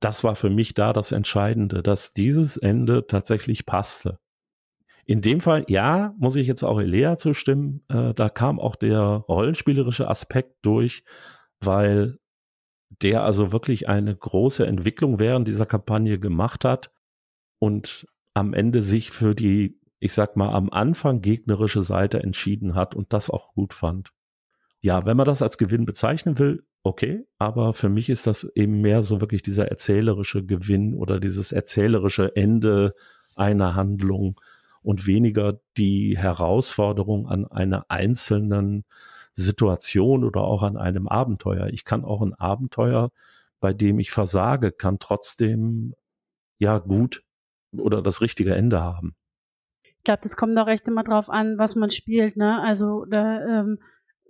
Das war für mich da das Entscheidende, dass dieses Ende tatsächlich passte. In dem Fall, ja, muss ich jetzt auch Elea zustimmen, äh, da kam auch der rollenspielerische Aspekt durch, weil der also wirklich eine große Entwicklung während dieser Kampagne gemacht hat und am Ende sich für die, ich sag mal, am Anfang gegnerische Seite entschieden hat und das auch gut fand. Ja, wenn man das als Gewinn bezeichnen will, okay, aber für mich ist das eben mehr so wirklich dieser erzählerische Gewinn oder dieses erzählerische Ende einer Handlung und weniger die Herausforderung an einer einzelnen Situation oder auch an einem Abenteuer. Ich kann auch ein Abenteuer, bei dem ich versage, kann trotzdem ja gut oder das richtige Ende haben. Ich glaube, das kommt auch echt immer drauf an, was man spielt, ne? Also da, ähm,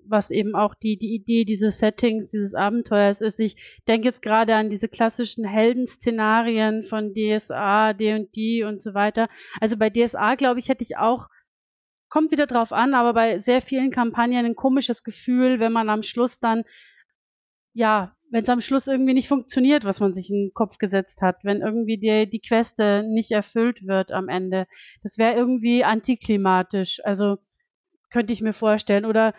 was eben auch die, die Idee dieses Settings, dieses Abenteuers ist. Ich denke jetzt gerade an diese klassischen Heldenszenarien von DSA, D&D und so weiter. Also bei DSA, glaube ich, hätte ich auch kommt wieder drauf an, aber bei sehr vielen Kampagnen ein komisches Gefühl, wenn man am Schluss dann, ja, wenn es am Schluss irgendwie nicht funktioniert, was man sich in den Kopf gesetzt hat, wenn irgendwie die, die Queste nicht erfüllt wird am Ende. Das wäre irgendwie antiklimatisch. Also könnte ich mir vorstellen. Oder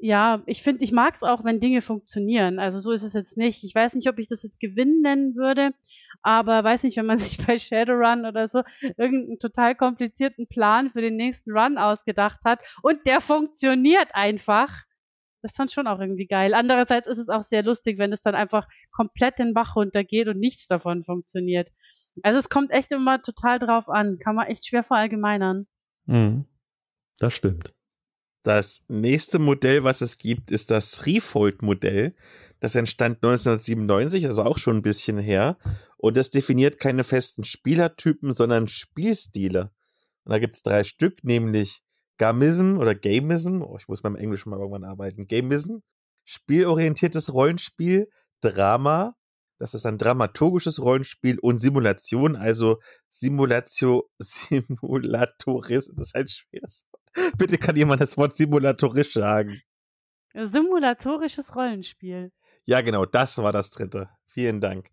ja, ich finde, ich mag es auch, wenn Dinge funktionieren. Also so ist es jetzt nicht. Ich weiß nicht, ob ich das jetzt Gewinn nennen würde, aber weiß nicht, wenn man sich bei Shadowrun oder so irgendeinen total komplizierten Plan für den nächsten Run ausgedacht hat und der funktioniert einfach. Das ist dann schon auch irgendwie geil. Andererseits ist es auch sehr lustig, wenn es dann einfach komplett den Bach runtergeht und nichts davon funktioniert. Also es kommt echt immer total drauf an. Kann man echt schwer verallgemeinern. Mhm. Das stimmt. Das nächste Modell, was es gibt, ist das Refold-Modell. Das entstand 1997, also auch schon ein bisschen her. Und das definiert keine festen Spielertypen, sondern Spielstile. Und da gibt es drei Stück, nämlich Gamism oder Gamism. Oh, ich muss beim Englischen mal irgendwann arbeiten. Gamism. Spielorientiertes Rollenspiel, Drama, das ist ein dramaturgisches Rollenspiel und Simulation, also Simulatio, Simulatoris, das ist ein schweres Wort. Bitte kann jemand das Wort simulatorisch sagen. Simulatorisches Rollenspiel. Ja, genau, das war das dritte. Vielen Dank.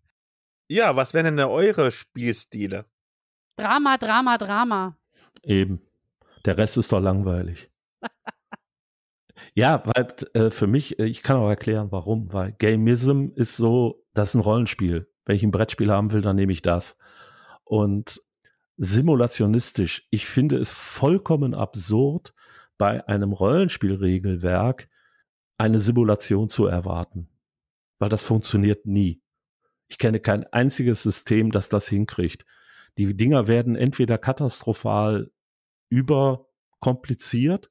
Ja, was wären denn eure Spielstile? Drama, Drama, Drama. Eben. Der Rest ist doch langweilig. ja, weil äh, für mich, äh, ich kann auch erklären, warum, weil Gamism ist so das ist ein Rollenspiel. Wenn ich ein Brettspiel haben will, dann nehme ich das. Und simulationistisch, ich finde es vollkommen absurd, bei einem Rollenspielregelwerk eine Simulation zu erwarten. Weil das funktioniert nie. Ich kenne kein einziges System, das das hinkriegt. Die Dinger werden entweder katastrophal überkompliziert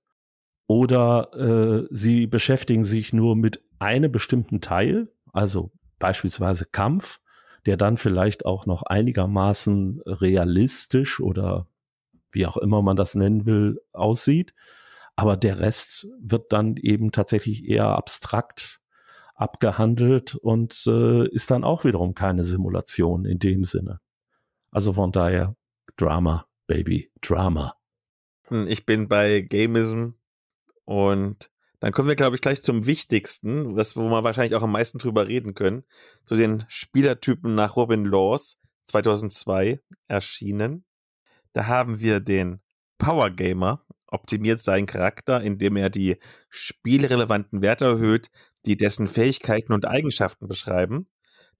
oder äh, sie beschäftigen sich nur mit einem bestimmten Teil, also beispielsweise Kampf, der dann vielleicht auch noch einigermaßen realistisch oder wie auch immer man das nennen will, aussieht. Aber der Rest wird dann eben tatsächlich eher abstrakt abgehandelt und äh, ist dann auch wiederum keine Simulation in dem Sinne. Also von daher Drama, Baby, Drama. Hm, ich bin bei Gamism und dann kommen wir, glaube ich, gleich zum Wichtigsten, was, wo wir wahrscheinlich auch am meisten drüber reden können. Zu den Spielertypen nach Robin Laws 2002 erschienen. Da haben wir den Power Gamer, optimiert seinen Charakter, indem er die spielrelevanten Werte erhöht, die dessen Fähigkeiten und Eigenschaften beschreiben.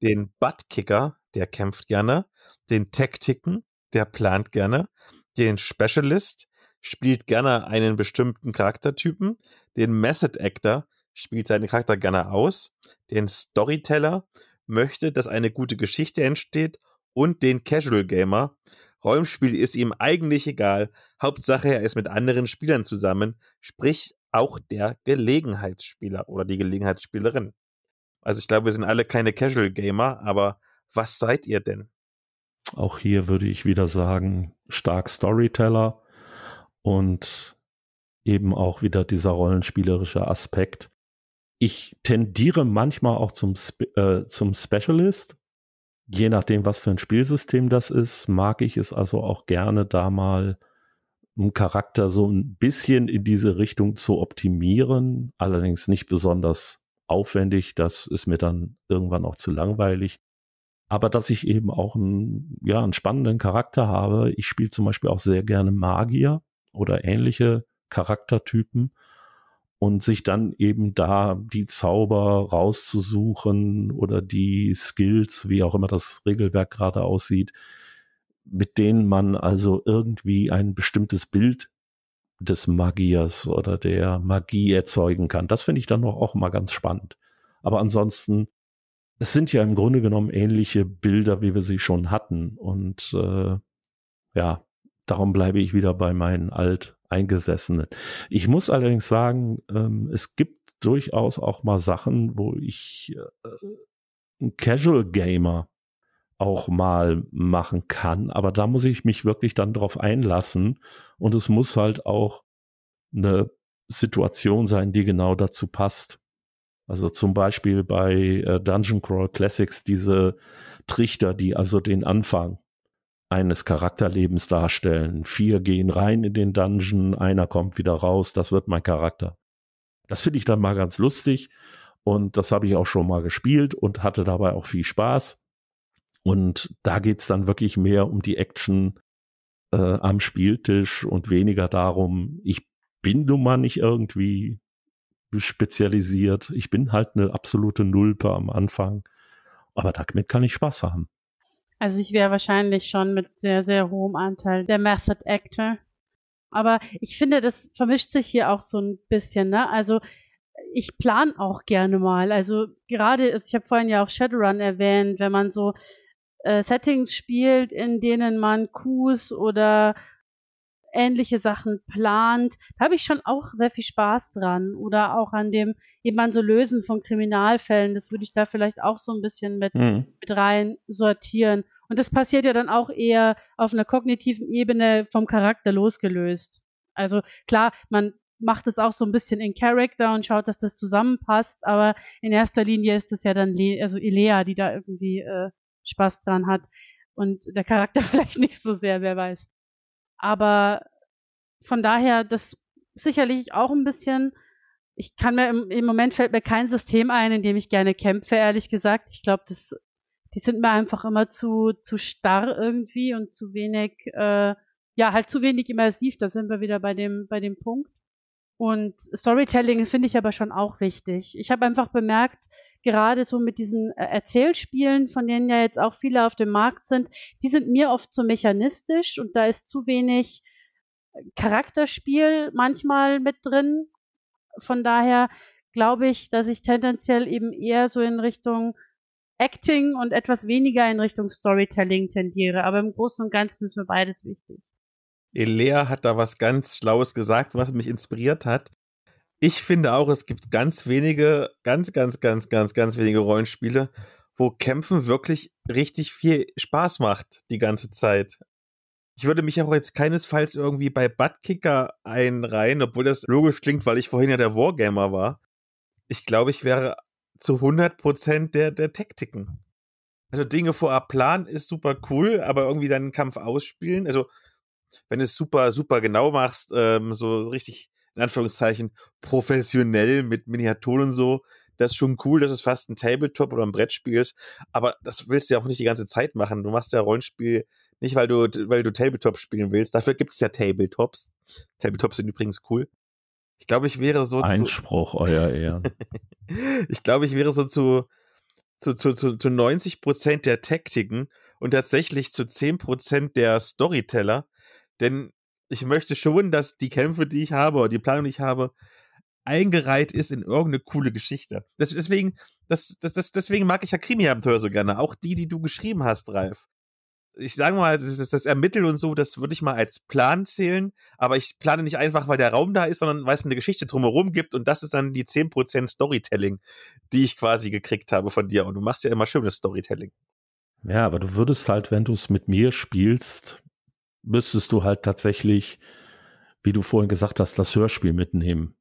Den Buttkicker, der kämpft gerne. Den Taktiken, der plant gerne. Den Specialist, spielt gerne einen bestimmten Charaktertypen. Den Method Actor spielt seinen Charakter gerne aus. Den Storyteller möchte, dass eine gute Geschichte entsteht. Und den Casual Gamer. Rollenspiel ist ihm eigentlich egal. Hauptsache, er ist mit anderen Spielern zusammen. Sprich, auch der Gelegenheitsspieler oder die Gelegenheitsspielerin. Also ich glaube, wir sind alle keine Casual Gamer, aber was seid ihr denn? Auch hier würde ich wieder sagen, stark Storyteller und eben auch wieder dieser rollenspielerische Aspekt. Ich tendiere manchmal auch zum, Spe äh, zum Specialist. Je nachdem, was für ein Spielsystem das ist, mag ich es also auch gerne, da mal einen Charakter so ein bisschen in diese Richtung zu optimieren. Allerdings nicht besonders aufwendig. Das ist mir dann irgendwann auch zu langweilig. Aber dass ich eben auch einen, ja, einen spannenden Charakter habe. Ich spiele zum Beispiel auch sehr gerne Magier oder ähnliche Charaktertypen. und sich dann eben da die Zauber rauszusuchen oder die Skills, wie auch immer das Regelwerk gerade aussieht, mit denen man also irgendwie ein bestimmtes Bild des Magiers oder der Magie erzeugen kann. Das finde ich dann auch mal ganz spannend. Aber ansonsten, es sind ja im Grunde genommen ähnliche Bilder, wie wir sie schon hatten. Und äh, ja, darum bleibe ich wieder bei meinen Alteingesessenen. Ich muss allerdings sagen, ähm, es gibt durchaus auch mal Sachen, wo ich äh, ein Casual Gamer auch mal machen kann. Aber da muss ich mich wirklich dann drauf einlassen. Und es muss halt auch eine Situation sein, die genau dazu passt. Also zum Beispiel bei äh, Dungeon Crawl Classics diese Trichter, die also den Anfang eines Charakterlebens darstellen. Vier gehen rein in den Dungeon, einer kommt wieder raus, das wird mein Charakter. Das finde ich dann mal ganz lustig und das habe ich auch schon mal gespielt und hatte dabei auch viel Spaß. Und da geht's dann wirklich mehr um die Action äh, am Spieltisch und weniger darum, ich bin nun mal nicht irgendwie spezialisiert. Ich bin halt eine absolute Nulpe am Anfang. Aber damit kann ich Spaß haben. Also ich wäre wahrscheinlich schon mit sehr, sehr hohem Anteil der Method Actor. Aber ich finde, das vermischt sich hier auch so ein bisschen, ne? Also ich plan auch gerne mal. Also gerade, ich habe vorhin ja auch Shadowrun erwähnt, wenn man so äh, Settings spielt, in denen man Coups oder ähnliche Sachen plant. Da habe ich schon auch sehr viel Spaß dran. Oder auch an dem eben an so Lösen von Kriminalfällen. Das würde ich da vielleicht auch so ein bisschen mit, mhm. mit rein sortieren. Und das passiert ja dann auch eher auf einer kognitiven Ebene vom Charakter losgelöst. Also klar, man macht es auch so ein bisschen in Character und schaut, dass das zusammenpasst, aber in erster Linie ist das ja dann Le also Ilea, die da irgendwie äh, Spaß dran hat und der Charakter vielleicht nicht so sehr, wer weiß. Aber von daher, das sicherlich auch ein bisschen, ich kann mir im, im Moment fällt mir kein System ein, in dem ich gerne kämpfe, ehrlich gesagt. Ich glaube, das, die sind mir einfach immer zu, zu starr irgendwie und zu wenig, äh, ja, halt zu wenig immersiv. Da sind wir wieder bei dem, bei dem Punkt. Und Storytelling finde ich aber schon auch wichtig. Ich habe einfach bemerkt, gerade so mit diesen äh, Erzählspielen, von denen ja jetzt auch viele auf dem Markt sind, die sind mir oft zu mechanistisch und da ist zu wenig äh, Charakterspiel manchmal mit drin. Von daher glaube ich, dass ich tendenziell eben eher so in Richtung Acting und etwas weniger in Richtung Storytelling tendiere. Aber im Großen und Ganzen ist mir beides wichtig. Elea hat da was ganz Schlaues gesagt, was mich inspiriert hat ich finde auch, es gibt ganz wenige, ganz, ganz, ganz, ganz, ganz wenige Rollenspiele, wo Kämpfen wirklich richtig viel Spaß macht die ganze Zeit. Ich würde mich auch jetzt keinesfalls irgendwie bei Buttkicker einreihen, obwohl das logisch klingt, weil ich vorhin ja der Wargamer war. Ich glaube, ich wäre zu 100% der, der Taktiken. Also Dinge vorab planen ist super cool, aber irgendwie dann einen Kampf ausspielen, also wenn du es super, super genau machst, ähm, so richtig in Anführungszeichen professionell mit Miniaturen und so. Das ist schon cool, dass es fast ein Tabletop oder ein Brettspiel ist, aber das willst du ja auch nicht die ganze Zeit machen. Du machst ja Rollenspiel nicht, weil du, weil du Tabletop spielen willst. Dafür gibt es ja Tabletops. Tabletops sind übrigens cool. Ich glaube, ich wäre so. Einspruch, euer Ehren. ich glaube, ich wäre so zu, zu, zu, zu, zu 90 Prozent der Taktiken und tatsächlich zu 10 Prozent der Storyteller. Denn ich möchte schon, dass die Kämpfe, die ich habe oder die Planung, die ich habe, eingereiht ist in irgendeine coole Geschichte. Das, deswegen, das, das, das, deswegen mag ich ja Krimi-Abenteuer so gerne. Auch die, die du geschrieben hast, Ralf. Ich sage mal, das, ist das Ermitteln und so, das würde ich mal als Plan zählen, aber ich plane nicht einfach, weil der Raum da ist, sondern weil es eine Geschichte drumherum gibt und das ist dann die 10% Storytelling, die ich quasi gekriegt habe von dir. Und du machst ja immer schönes Storytelling. Ja, aber du würdest halt, wenn du es mit mir spielst, müsstest du halt tatsächlich, wie du vorhin gesagt hast, das Hörspiel mitnehmen.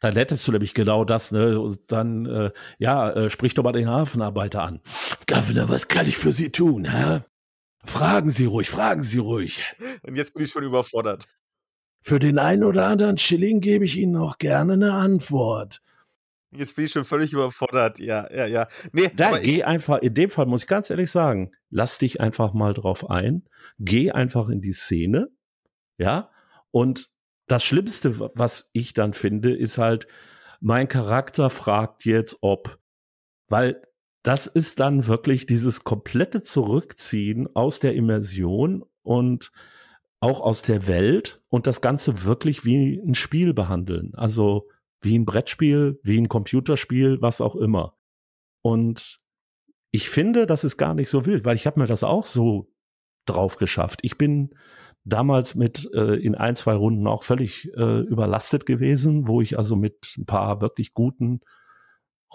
Dann hättest du nämlich genau das, ne? Und dann, äh, ja, äh, sprich doch mal den Hafenarbeiter an. Governor, was kann ich für Sie tun, hä? Fragen Sie ruhig, fragen Sie ruhig. Und jetzt bin ich schon überfordert. Für den einen oder anderen Schilling gebe ich Ihnen auch gerne eine Antwort. Jetzt bin ich schon völlig überfordert. Ja, ja, ja. Nee, Dann geh einfach, in dem Fall muss ich ganz ehrlich sagen, lass dich einfach mal drauf ein. Geh einfach in die Szene. Ja. Und das Schlimmste, was ich dann finde, ist halt, mein Charakter fragt jetzt, ob. Weil das ist dann wirklich dieses komplette Zurückziehen aus der Immersion und auch aus der Welt und das Ganze wirklich wie ein Spiel behandeln. Also wie ein Brettspiel, wie ein Computerspiel, was auch immer. Und ich finde, das ist gar nicht so wild, weil ich habe mir das auch so drauf geschafft. Ich bin damals mit äh, in ein, zwei Runden auch völlig äh, überlastet gewesen, wo ich also mit ein paar wirklich guten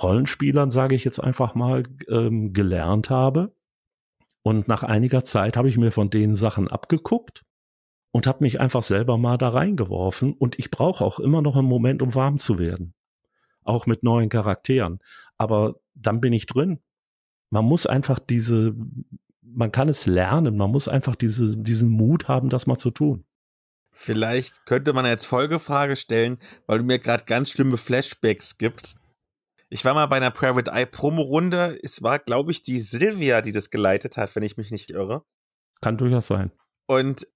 Rollenspielern, sage ich jetzt einfach mal, ähm, gelernt habe. Und nach einiger Zeit habe ich mir von den Sachen abgeguckt und habe mich einfach selber mal da reingeworfen. Und ich brauche auch immer noch einen Moment, um warm zu werden. Auch mit neuen Charakteren. Aber dann bin ich drin. Man muss einfach diese man kann es lernen. Man muss einfach diese, diesen Mut haben, das mal zu tun. Vielleicht könnte man jetzt Folgefrage stellen, weil du mir gerade ganz schlimme Flashbacks gibst. Ich war mal bei einer Private Eye Promo-Runde. Es war, glaube ich, die Silvia, die das geleitet hat, wenn ich mich nicht irre. Kann durchaus sein. Und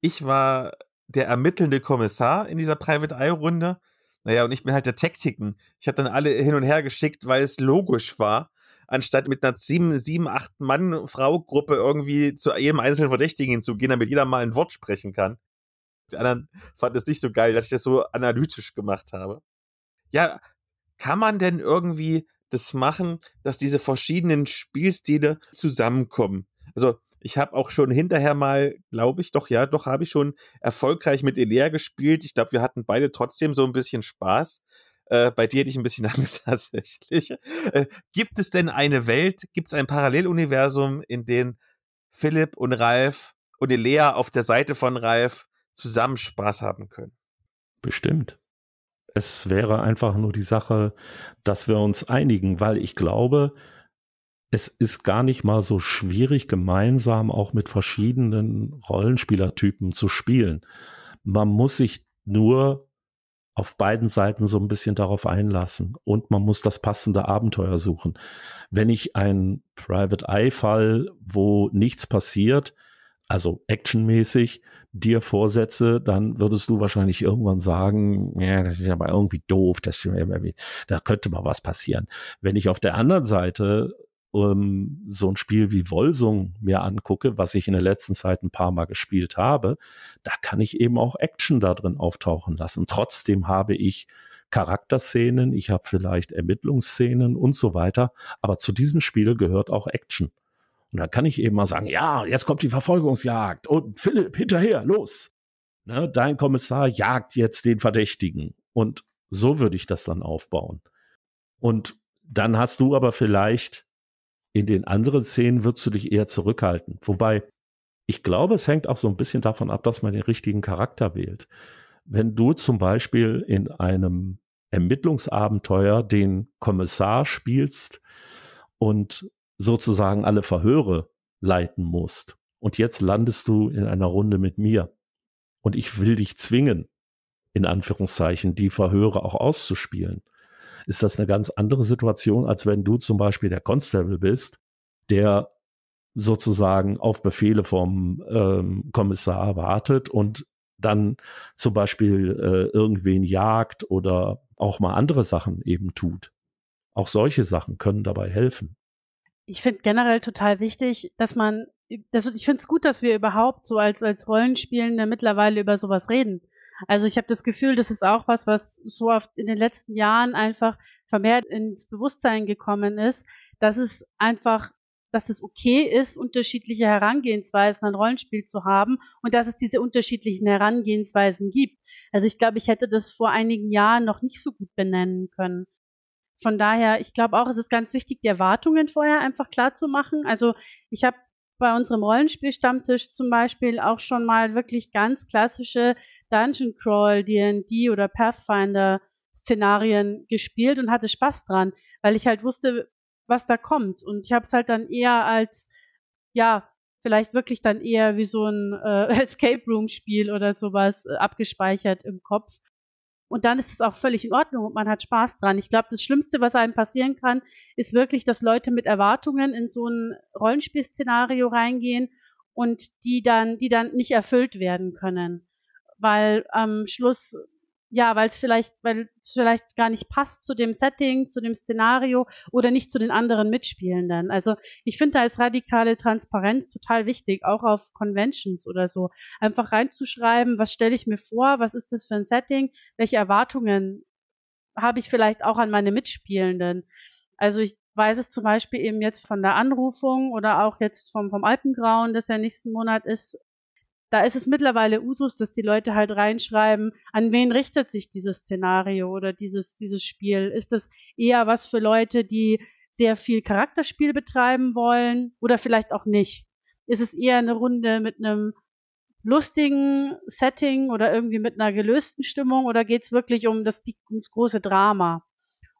ich war der ermittelnde Kommissar in dieser Private Eye Runde. Naja, und ich bin halt der Taktiken. Ich habe dann alle hin und her geschickt, weil es logisch war anstatt mit einer sieben, sieben, acht Mann-Frau-Gruppe irgendwie zu jedem einzelnen Verdächtigen zu gehen, damit jeder mal ein Wort sprechen kann. Die anderen fanden es nicht so geil, dass ich das so analytisch gemacht habe. Ja, kann man denn irgendwie das machen, dass diese verschiedenen Spielstile zusammenkommen? Also, ich habe auch schon hinterher mal, glaube ich, doch, ja, doch, habe ich schon erfolgreich mit Elea gespielt. Ich glaube, wir hatten beide trotzdem so ein bisschen Spaß. Äh, bei dir hätte ich ein bisschen Angst tatsächlich. Äh, gibt es denn eine Welt, gibt es ein Paralleluniversum, in dem Philipp und Ralf und Lea auf der Seite von Ralf zusammen Spaß haben können? Bestimmt. Es wäre einfach nur die Sache, dass wir uns einigen, weil ich glaube, es ist gar nicht mal so schwierig, gemeinsam auch mit verschiedenen Rollenspielertypen zu spielen. Man muss sich nur auf beiden Seiten so ein bisschen darauf einlassen und man muss das passende Abenteuer suchen. Wenn ich ein Private Eye Fall, wo nichts passiert, also actionmäßig, dir vorsetze, dann würdest du wahrscheinlich irgendwann sagen, ja, das ist aber irgendwie doof, das, da könnte mal was passieren. Wenn ich auf der anderen Seite ähm, so ein Spiel wie Wolsung mir angucke, was ich in der letzten Zeit ein paar Mal gespielt habe, da kann ich eben auch Action da drin auftauchen lassen. Trotzdem habe ich Charakterszenen, ich habe vielleicht Ermittlungsszenen und so weiter, aber zu diesem Spiel gehört auch Action. Und da kann ich eben mal sagen, ja, jetzt kommt die Verfolgungsjagd und Philipp, hinterher, los. Ne, dein Kommissar jagt jetzt den Verdächtigen. Und so würde ich das dann aufbauen. Und dann hast du aber vielleicht in den anderen Szenen würdest du dich eher zurückhalten. Wobei, ich glaube, es hängt auch so ein bisschen davon ab, dass man den richtigen Charakter wählt. Wenn du zum Beispiel in einem Ermittlungsabenteuer den Kommissar spielst und sozusagen alle Verhöre leiten musst und jetzt landest du in einer Runde mit mir und ich will dich zwingen, in Anführungszeichen, die Verhöre auch auszuspielen, ist das eine ganz andere Situation, als wenn du zum Beispiel der Constable bist, der sozusagen auf Befehle vom ähm, Kommissar wartet und dann zum Beispiel äh, irgendwen jagt oder auch mal andere Sachen eben tut. Auch solche Sachen können dabei helfen. Ich finde generell total wichtig, dass man, also ich finde es gut, dass wir überhaupt so als, als Rollenspielende mittlerweile über sowas reden. Also ich habe das Gefühl, das ist auch was, was so oft in den letzten Jahren einfach vermehrt ins Bewusstsein gekommen ist, dass es einfach dass es okay ist, unterschiedliche Herangehensweisen an Rollenspiel zu haben und dass es diese unterschiedlichen Herangehensweisen gibt. Also ich glaube, ich hätte das vor einigen Jahren noch nicht so gut benennen können. Von daher, ich glaube auch, es ist ganz wichtig, die Erwartungen vorher einfach klar zu machen. Also ich habe bei unserem Rollenspielstammtisch zum Beispiel auch schon mal wirklich ganz klassische Dungeon Crawl, D&D oder Pathfinder Szenarien gespielt und hatte Spaß dran, weil ich halt wusste, was da kommt. Und ich habe es halt dann eher als, ja, vielleicht wirklich dann eher wie so ein äh, Escape Room Spiel oder sowas äh, abgespeichert im Kopf. Und dann ist es auch völlig in Ordnung und man hat Spaß dran. Ich glaube, das Schlimmste, was einem passieren kann, ist wirklich, dass Leute mit Erwartungen in so ein Rollenspielszenario reingehen und die dann, die dann nicht erfüllt werden können. weil am Schluss ja, weil es vielleicht, weil es vielleicht gar nicht passt zu dem Setting, zu dem Szenario oder nicht zu den anderen Mitspielenden. Also ich finde, da ist radikale Transparenz total wichtig, auch auf Conventions oder so. Einfach reinzuschreiben, was stelle ich mir vor, was ist das für ein Setting, welche Erwartungen habe ich vielleicht auch an meine Mitspielenden. Also ich weiß es zum Beispiel eben jetzt von der Anrufung oder auch jetzt vom, vom Alpengrauen, das ja nächsten Monat ist, da ist es mittlerweile Usus, dass die Leute halt reinschreiben, an wen richtet sich dieses Szenario oder dieses, dieses Spiel? Ist das eher was für Leute, die sehr viel Charakterspiel betreiben wollen oder vielleicht auch nicht? Ist es eher eine Runde mit einem lustigen Setting oder irgendwie mit einer gelösten Stimmung oder geht es wirklich um das, um das große Drama?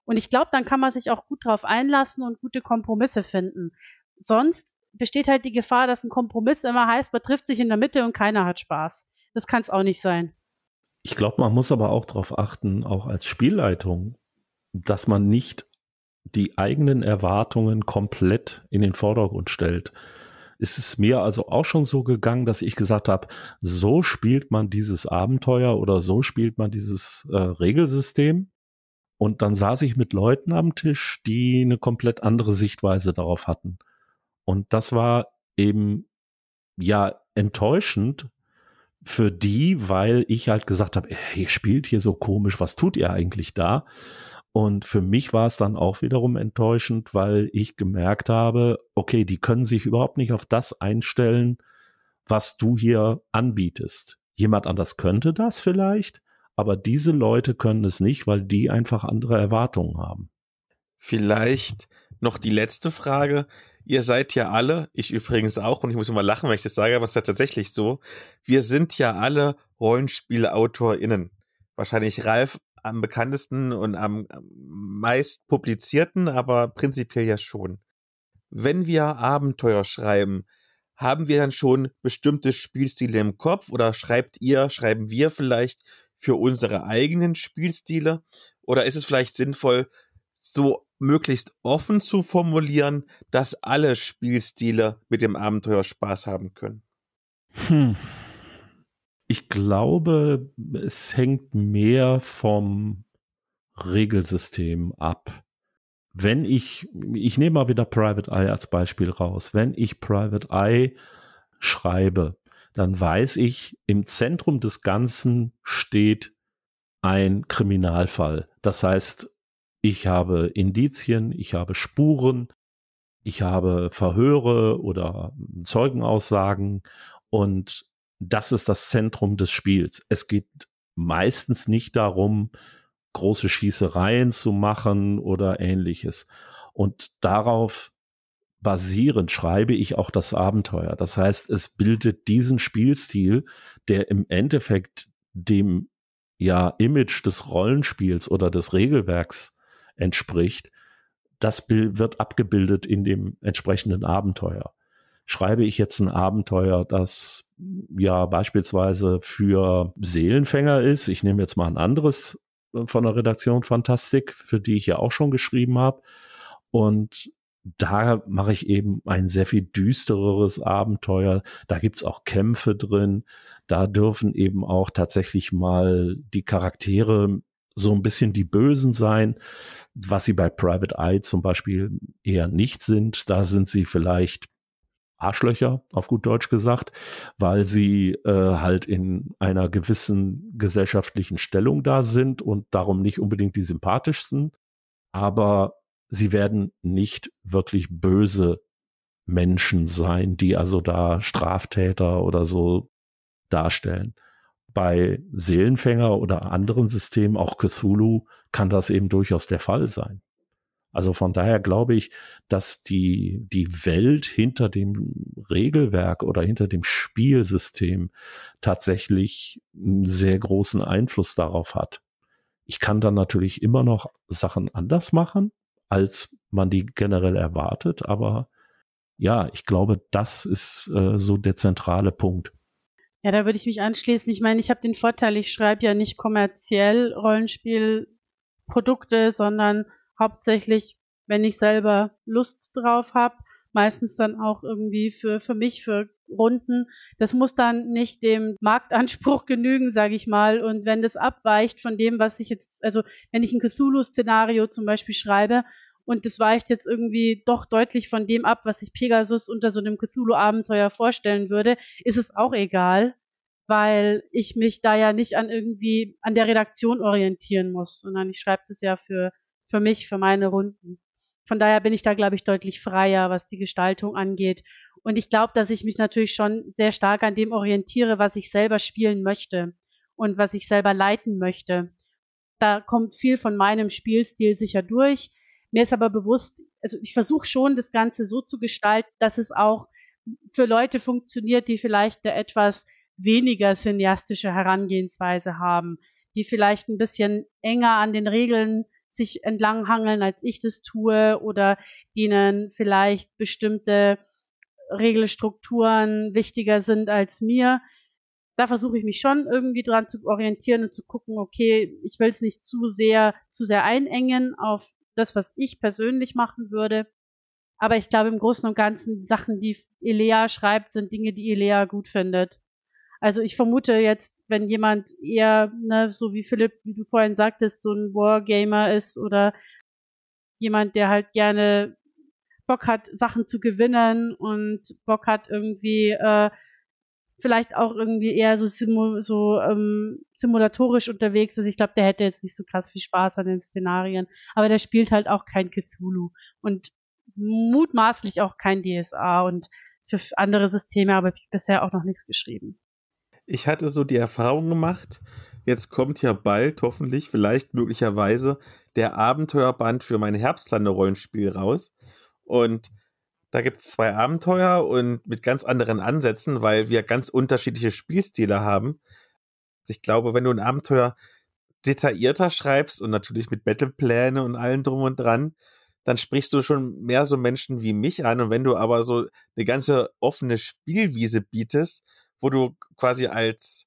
Und ich glaube, dann kann man sich auch gut drauf einlassen und gute Kompromisse finden. Sonst besteht halt die Gefahr, dass ein Kompromiss immer heißt, man trifft sich in der Mitte und keiner hat Spaß. Das kann es auch nicht sein. Ich glaube, man muss aber auch darauf achten, auch als Spielleitung, dass man nicht die eigenen Erwartungen komplett in den Vordergrund stellt. Es ist mir also auch schon so gegangen, dass ich gesagt habe, so spielt man dieses Abenteuer oder so spielt man dieses äh, Regelsystem. Und dann saß ich mit Leuten am Tisch, die eine komplett andere Sichtweise darauf hatten. Und das war eben ja enttäuschend für die, weil ich halt gesagt habe, ihr spielt hier so komisch, was tut ihr eigentlich da? Und für mich war es dann auch wiederum enttäuschend, weil ich gemerkt habe, okay, die können sich überhaupt nicht auf das einstellen, was du hier anbietest. Jemand anders könnte das vielleicht, aber diese Leute können es nicht, weil die einfach andere Erwartungen haben. Vielleicht noch die letzte Frage ihr seid ja alle, ich übrigens auch, und ich muss immer lachen, wenn ich das sage, aber es ist ja tatsächlich so, wir sind ja alle RollenspielautorInnen. Wahrscheinlich Ralf am bekanntesten und am meist publizierten, aber prinzipiell ja schon. Wenn wir Abenteuer schreiben, haben wir dann schon bestimmte Spielstile im Kopf oder schreibt ihr, schreiben wir vielleicht für unsere eigenen Spielstile? Oder ist es vielleicht sinnvoll, so möglichst offen zu formulieren, dass alle Spielstile mit dem Abenteuer Spaß haben können? Hm. Ich glaube, es hängt mehr vom Regelsystem ab. Wenn ich, ich nehme mal wieder Private Eye als Beispiel raus. Wenn ich Private Eye schreibe, dann weiß ich, im Zentrum des Ganzen steht ein Kriminalfall. Das heißt, ich habe Indizien, ich habe Spuren, ich habe Verhöre oder Zeugenaussagen und das ist das Zentrum des Spiels. Es geht meistens nicht darum, große Schießereien zu machen oder ähnliches. Und darauf basierend schreibe ich auch das Abenteuer. Das heißt, es bildet diesen Spielstil, der im Endeffekt dem ja Image des Rollenspiels oder des Regelwerks entspricht, das wird abgebildet in dem entsprechenden Abenteuer. Schreibe ich jetzt ein Abenteuer, das ja beispielsweise für Seelenfänger ist, ich nehme jetzt mal ein anderes äh, von der Redaktion Fantastik, für die ich ja auch schon geschrieben habe, und da mache ich eben ein sehr viel düstereres Abenteuer. Da gibt's auch Kämpfe drin. Da dürfen eben auch tatsächlich mal die Charaktere so ein bisschen die Bösen sein was sie bei Private Eye zum Beispiel eher nicht sind. Da sind sie vielleicht Arschlöcher, auf gut Deutsch gesagt, weil sie äh, halt in einer gewissen gesellschaftlichen Stellung da sind und darum nicht unbedingt die sympathischsten. Aber sie werden nicht wirklich böse Menschen sein, die also da Straftäter oder so darstellen bei Seelenfänger oder anderen Systemen, auch Cthulhu, kann das eben durchaus der Fall sein. Also von daher glaube ich, dass die, die Welt hinter dem Regelwerk oder hinter dem Spielsystem tatsächlich einen sehr großen Einfluss darauf hat. Ich kann dann natürlich immer noch Sachen anders machen, als man die generell erwartet, aber ja, ich glaube, das ist äh, so der zentrale Punkt. Ja, da würde ich mich anschließen. Ich meine, ich habe den Vorteil, ich schreibe ja nicht kommerziell Rollenspielprodukte, sondern hauptsächlich, wenn ich selber Lust drauf habe, meistens dann auch irgendwie für, für mich, für Runden. Das muss dann nicht dem Marktanspruch genügen, sage ich mal. Und wenn das abweicht von dem, was ich jetzt, also wenn ich ein Cthulhu-Szenario zum Beispiel schreibe und das weicht jetzt irgendwie doch deutlich von dem ab, was sich Pegasus unter so einem Cthulhu-Abenteuer vorstellen würde, ist es auch egal, weil ich mich da ja nicht an irgendwie an der Redaktion orientieren muss, sondern ich schreibe das ja für, für mich, für meine Runden. Von daher bin ich da, glaube ich, deutlich freier, was die Gestaltung angeht. Und ich glaube, dass ich mich natürlich schon sehr stark an dem orientiere, was ich selber spielen möchte und was ich selber leiten möchte. Da kommt viel von meinem Spielstil sicher durch. Mir ist aber bewusst, also ich versuche schon, das Ganze so zu gestalten, dass es auch für Leute funktioniert, die vielleicht eine etwas weniger cineastische Herangehensweise haben, die vielleicht ein bisschen enger an den Regeln sich entlanghangeln, als ich das tue, oder denen vielleicht bestimmte Regelstrukturen wichtiger sind als mir. Da versuche ich mich schon irgendwie dran zu orientieren und zu gucken, okay, ich will es nicht zu sehr, zu sehr einengen auf das, was ich persönlich machen würde. Aber ich glaube, im Großen und Ganzen, Sachen, die Elea schreibt, sind Dinge, die Elea gut findet. Also ich vermute jetzt, wenn jemand eher, ne, so wie Philipp, wie du vorhin sagtest, so ein Wargamer ist oder jemand, der halt gerne Bock hat, Sachen zu gewinnen und Bock hat irgendwie äh, vielleicht auch irgendwie eher so, simu so ähm, simulatorisch unterwegs ist. Ich glaube, der hätte jetzt nicht so krass viel Spaß an den Szenarien. Aber der spielt halt auch kein Cthulhu und mutmaßlich auch kein DSA und für andere Systeme habe ich bisher auch noch nichts geschrieben. Ich hatte so die Erfahrung gemacht, jetzt kommt ja bald, hoffentlich, vielleicht möglicherweise, der Abenteuerband für mein Herbstlande-Rollenspiel raus. Und da gibt es zwei Abenteuer und mit ganz anderen Ansätzen, weil wir ganz unterschiedliche Spielstile haben. Ich glaube, wenn du ein Abenteuer detaillierter schreibst und natürlich mit Battlepläne und allem drum und dran, dann sprichst du schon mehr so Menschen wie mich an. Und wenn du aber so eine ganze offene Spielwiese bietest, wo du quasi als,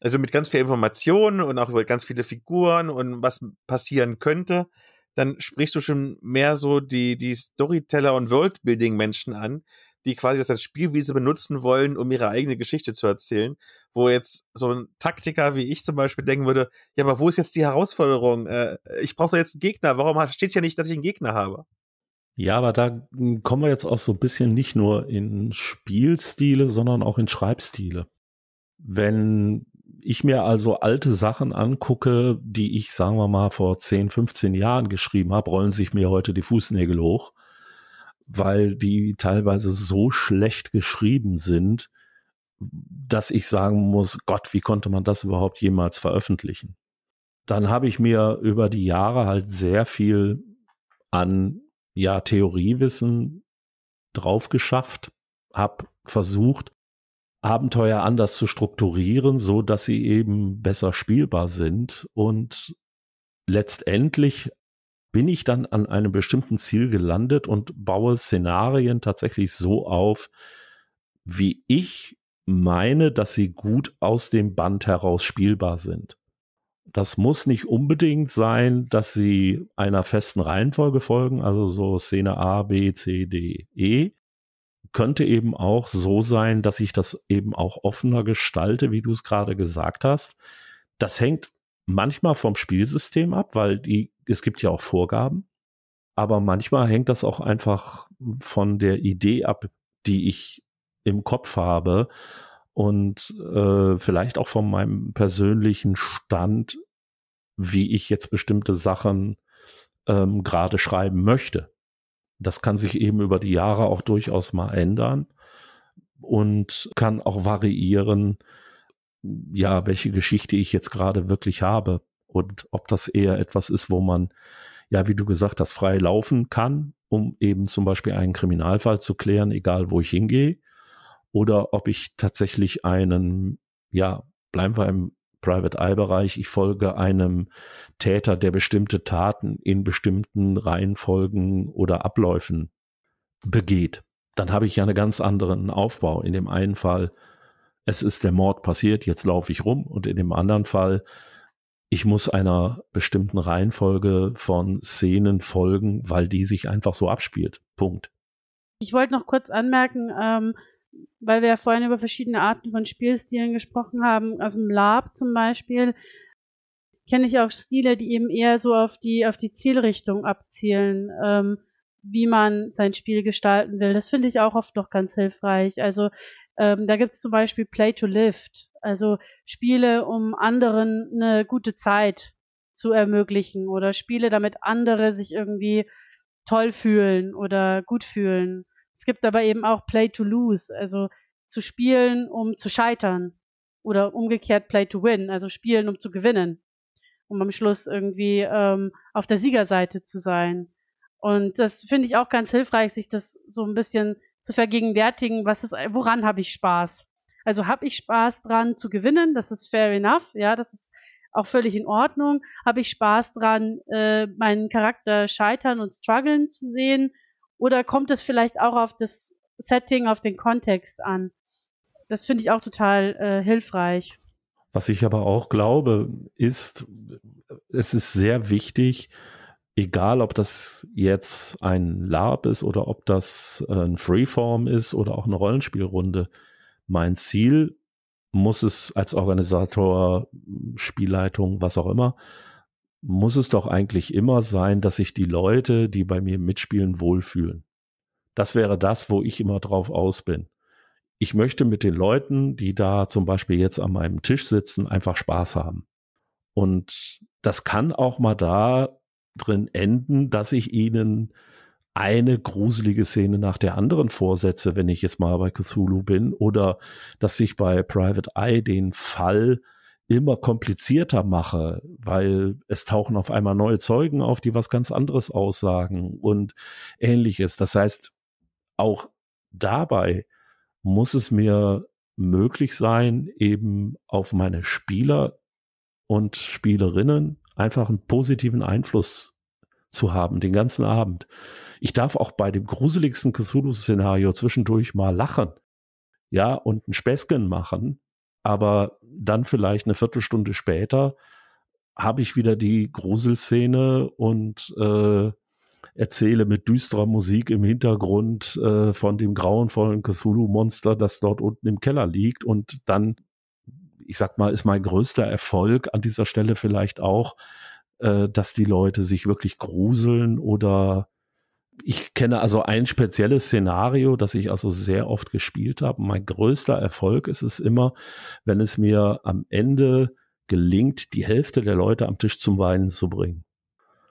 also mit ganz viel Informationen und auch über ganz viele Figuren und was passieren könnte, dann sprichst du schon mehr so die, die Storyteller und Worldbuilding-Menschen an, die quasi das als Spielwiese benutzen wollen, um ihre eigene Geschichte zu erzählen. Wo jetzt so ein Taktiker wie ich zum Beispiel denken würde, ja, aber wo ist jetzt die Herausforderung? Äh, ich brauche doch jetzt einen Gegner. Warum steht ja nicht, dass ich einen Gegner habe? Ja, aber da kommen wir jetzt auch so ein bisschen nicht nur in Spielstile, sondern auch in Schreibstile. Wenn ich mir also alte Sachen angucke, die ich, sagen wir mal, vor 10, 15 Jahren geschrieben habe, rollen sich mir heute die Fußnägel hoch, weil die teilweise so schlecht geschrieben sind, dass ich sagen muss, Gott, wie konnte man das überhaupt jemals veröffentlichen? Dann habe ich mir über die Jahre halt sehr viel an ja Theoriewissen drauf geschafft, habe versucht, Abenteuer anders zu strukturieren, so dass sie eben besser spielbar sind. Und letztendlich bin ich dann an einem bestimmten Ziel gelandet und baue Szenarien tatsächlich so auf, wie ich meine, dass sie gut aus dem Band heraus spielbar sind. Das muss nicht unbedingt sein, dass sie einer festen Reihenfolge folgen, also so Szene A, B, C, D, E, könnte eben auch so sein, dass ich das eben auch offener gestalte, wie du es gerade gesagt hast. Das hängt manchmal vom Spielsystem ab, weil die, es gibt ja auch Vorgaben. Aber manchmal hängt das auch einfach von der Idee ab, die ich im Kopf habe und äh, vielleicht auch von meinem persönlichen Stand, wie ich jetzt bestimmte Sachen ähm, gerade schreiben möchte. Das kann sich eben über die Jahre auch durchaus mal ändern und kann auch variieren, ja, welche Geschichte ich jetzt gerade wirklich habe und ob das eher etwas ist, wo man, ja, wie du gesagt hast, frei laufen kann, um eben zum Beispiel einen Kriminalfall zu klären, egal wo ich hingehe, oder ob ich tatsächlich einen, ja, bleiben wir im Private Eye Bereich, ich folge einem Täter, der bestimmte Taten in bestimmten Reihenfolgen oder Abläufen begeht, dann habe ich ja einen ganz anderen Aufbau. In dem einen Fall, es ist der Mord passiert, jetzt laufe ich rum und in dem anderen Fall, ich muss einer bestimmten Reihenfolge von Szenen folgen, weil die sich einfach so abspielt. Punkt. Ich wollte noch kurz anmerken, ähm, weil wir ja vorhin über verschiedene Arten von Spielstilen gesprochen haben, also im Lab zum Beispiel, kenne ich auch Stile, die eben eher so auf die, auf die Zielrichtung abzielen, ähm, wie man sein Spiel gestalten will. Das finde ich auch oft noch ganz hilfreich. Also ähm, da gibt es zum Beispiel Play to Lift, also Spiele, um anderen eine gute Zeit zu ermöglichen oder Spiele, damit andere sich irgendwie toll fühlen oder gut fühlen. Es gibt aber eben auch Play to Lose, also zu spielen, um zu scheitern oder umgekehrt Play to Win, also spielen, um zu gewinnen, um am Schluss irgendwie ähm, auf der Siegerseite zu sein. Und das finde ich auch ganz hilfreich, sich das so ein bisschen zu vergegenwärtigen, was ist, woran habe ich Spaß? Also habe ich Spaß dran zu gewinnen, das ist fair enough, ja, das ist auch völlig in Ordnung. Habe ich Spaß dran, äh, meinen Charakter scheitern und strugglen zu sehen? Oder kommt es vielleicht auch auf das Setting, auf den Kontext an? Das finde ich auch total äh, hilfreich. Was ich aber auch glaube, ist, es ist sehr wichtig, egal ob das jetzt ein Lab ist oder ob das äh, ein Freeform ist oder auch eine Rollenspielrunde. Mein Ziel muss es als Organisator, Spielleitung, was auch immer, muss es doch eigentlich immer sein, dass sich die Leute, die bei mir mitspielen, wohlfühlen. Das wäre das, wo ich immer drauf aus bin. Ich möchte mit den Leuten, die da zum Beispiel jetzt an meinem Tisch sitzen, einfach Spaß haben. Und das kann auch mal da drin enden, dass ich ihnen eine gruselige Szene nach der anderen vorsetze, wenn ich jetzt mal bei Cthulhu bin, oder dass ich bei Private Eye den Fall immer komplizierter mache, weil es tauchen auf einmal neue Zeugen auf, die was ganz anderes aussagen und ähnliches. Das heißt, auch dabei muss es mir möglich sein, eben auf meine Spieler und Spielerinnen einfach einen positiven Einfluss zu haben, den ganzen Abend. Ich darf auch bei dem gruseligsten Cthulhu-Szenario zwischendurch mal lachen. Ja, und ein Späßchen machen. Aber dann vielleicht eine Viertelstunde später habe ich wieder die Gruselszene und äh, erzähle mit düsterer Musik im Hintergrund äh, von dem grauenvollen Cthulhu-Monster, das dort unten im Keller liegt. Und dann, ich sag mal, ist mein größter Erfolg an dieser Stelle vielleicht auch, äh, dass die Leute sich wirklich gruseln oder ich kenne also ein spezielles Szenario, das ich also sehr oft gespielt habe. Mein größter Erfolg ist es immer, wenn es mir am Ende gelingt, die Hälfte der Leute am Tisch zum Weinen zu bringen.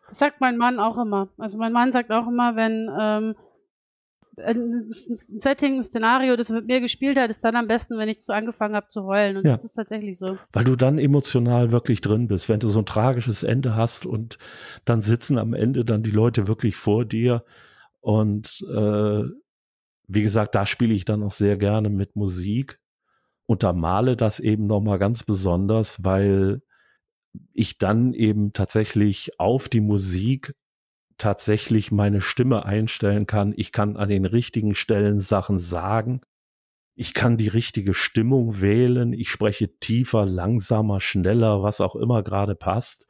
Das sagt mein Mann auch immer. Also mein Mann sagt auch immer, wenn ähm, ein Setting, ein Szenario, das mit mir gespielt hat, ist dann am besten, wenn ich so angefangen habe zu heulen. Und ja. das ist tatsächlich so. Weil du dann emotional wirklich drin bist, wenn du so ein tragisches Ende hast und dann sitzen am Ende dann die Leute wirklich vor dir. Und äh, wie gesagt, da spiele ich dann auch sehr gerne mit Musik. Untermale das eben nochmal ganz besonders, weil ich dann eben tatsächlich auf die Musik tatsächlich meine Stimme einstellen kann. Ich kann an den richtigen Stellen Sachen sagen. Ich kann die richtige Stimmung wählen. Ich spreche tiefer, langsamer, schneller, was auch immer gerade passt.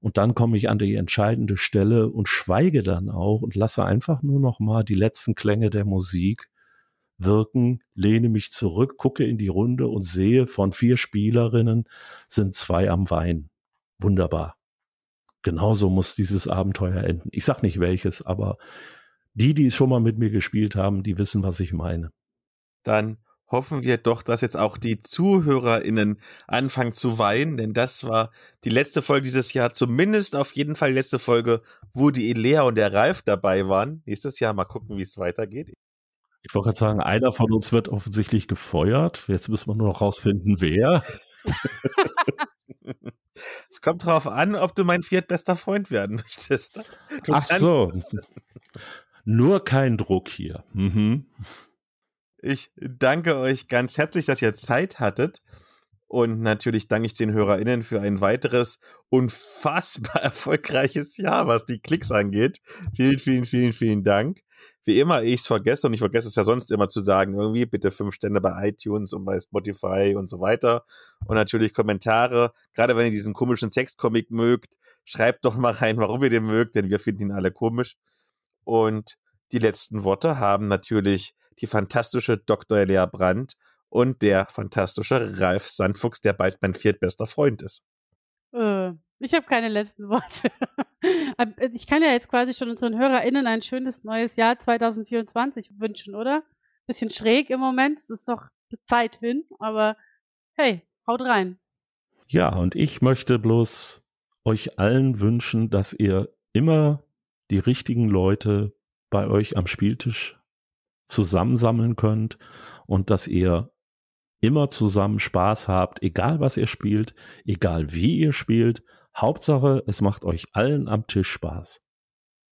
Und dann komme ich an die entscheidende Stelle und schweige dann auch und lasse einfach nur noch mal die letzten Klänge der Musik wirken, lehne mich zurück, gucke in die Runde und sehe, von vier Spielerinnen sind zwei am Wein. Wunderbar genauso muss dieses Abenteuer enden. Ich sag nicht welches, aber die, die es schon mal mit mir gespielt haben, die wissen, was ich meine. Dann hoffen wir doch, dass jetzt auch die ZuhörerInnen anfangen zu weinen, denn das war die letzte Folge dieses Jahr, zumindest auf jeden Fall die letzte Folge, wo die Elea und der Ralf dabei waren. Nächstes Jahr mal gucken, wie es weitergeht. Ich wollte gerade sagen, einer von uns wird offensichtlich gefeuert. Jetzt müssen wir nur noch rausfinden, wer. Es kommt darauf an, ob du mein viertbester Freund werden möchtest. Du Ach so. Nur kein Druck hier. Mhm. Ich danke euch ganz herzlich, dass ihr Zeit hattet. Und natürlich danke ich den HörerInnen für ein weiteres unfassbar erfolgreiches Jahr, was die Klicks angeht. Vielen, vielen, vielen, vielen Dank wie immer ich es vergesse, und ich vergesse es ja sonst immer zu sagen, irgendwie bitte fünf Stände bei iTunes und bei Spotify und so weiter. Und natürlich Kommentare. Gerade wenn ihr diesen komischen Sexcomic mögt, schreibt doch mal rein, warum ihr den mögt, denn wir finden ihn alle komisch. Und die letzten Worte haben natürlich die fantastische Dr. Lea Brandt und der fantastische Ralf Sandfuchs, der bald mein viertbester Freund ist. Äh, ich habe keine letzten Worte. ich kann ja jetzt quasi schon unseren HörerInnen ein schönes neues Jahr 2024 wünschen, oder? Bisschen schräg im Moment, es ist noch Zeit hin, aber hey, haut rein. Ja, und ich möchte bloß euch allen wünschen, dass ihr immer die richtigen Leute bei euch am Spieltisch zusammensammeln könnt und dass ihr immer zusammen Spaß habt, egal was ihr spielt, egal wie ihr spielt. Hauptsache, es macht euch allen am Tisch Spaß.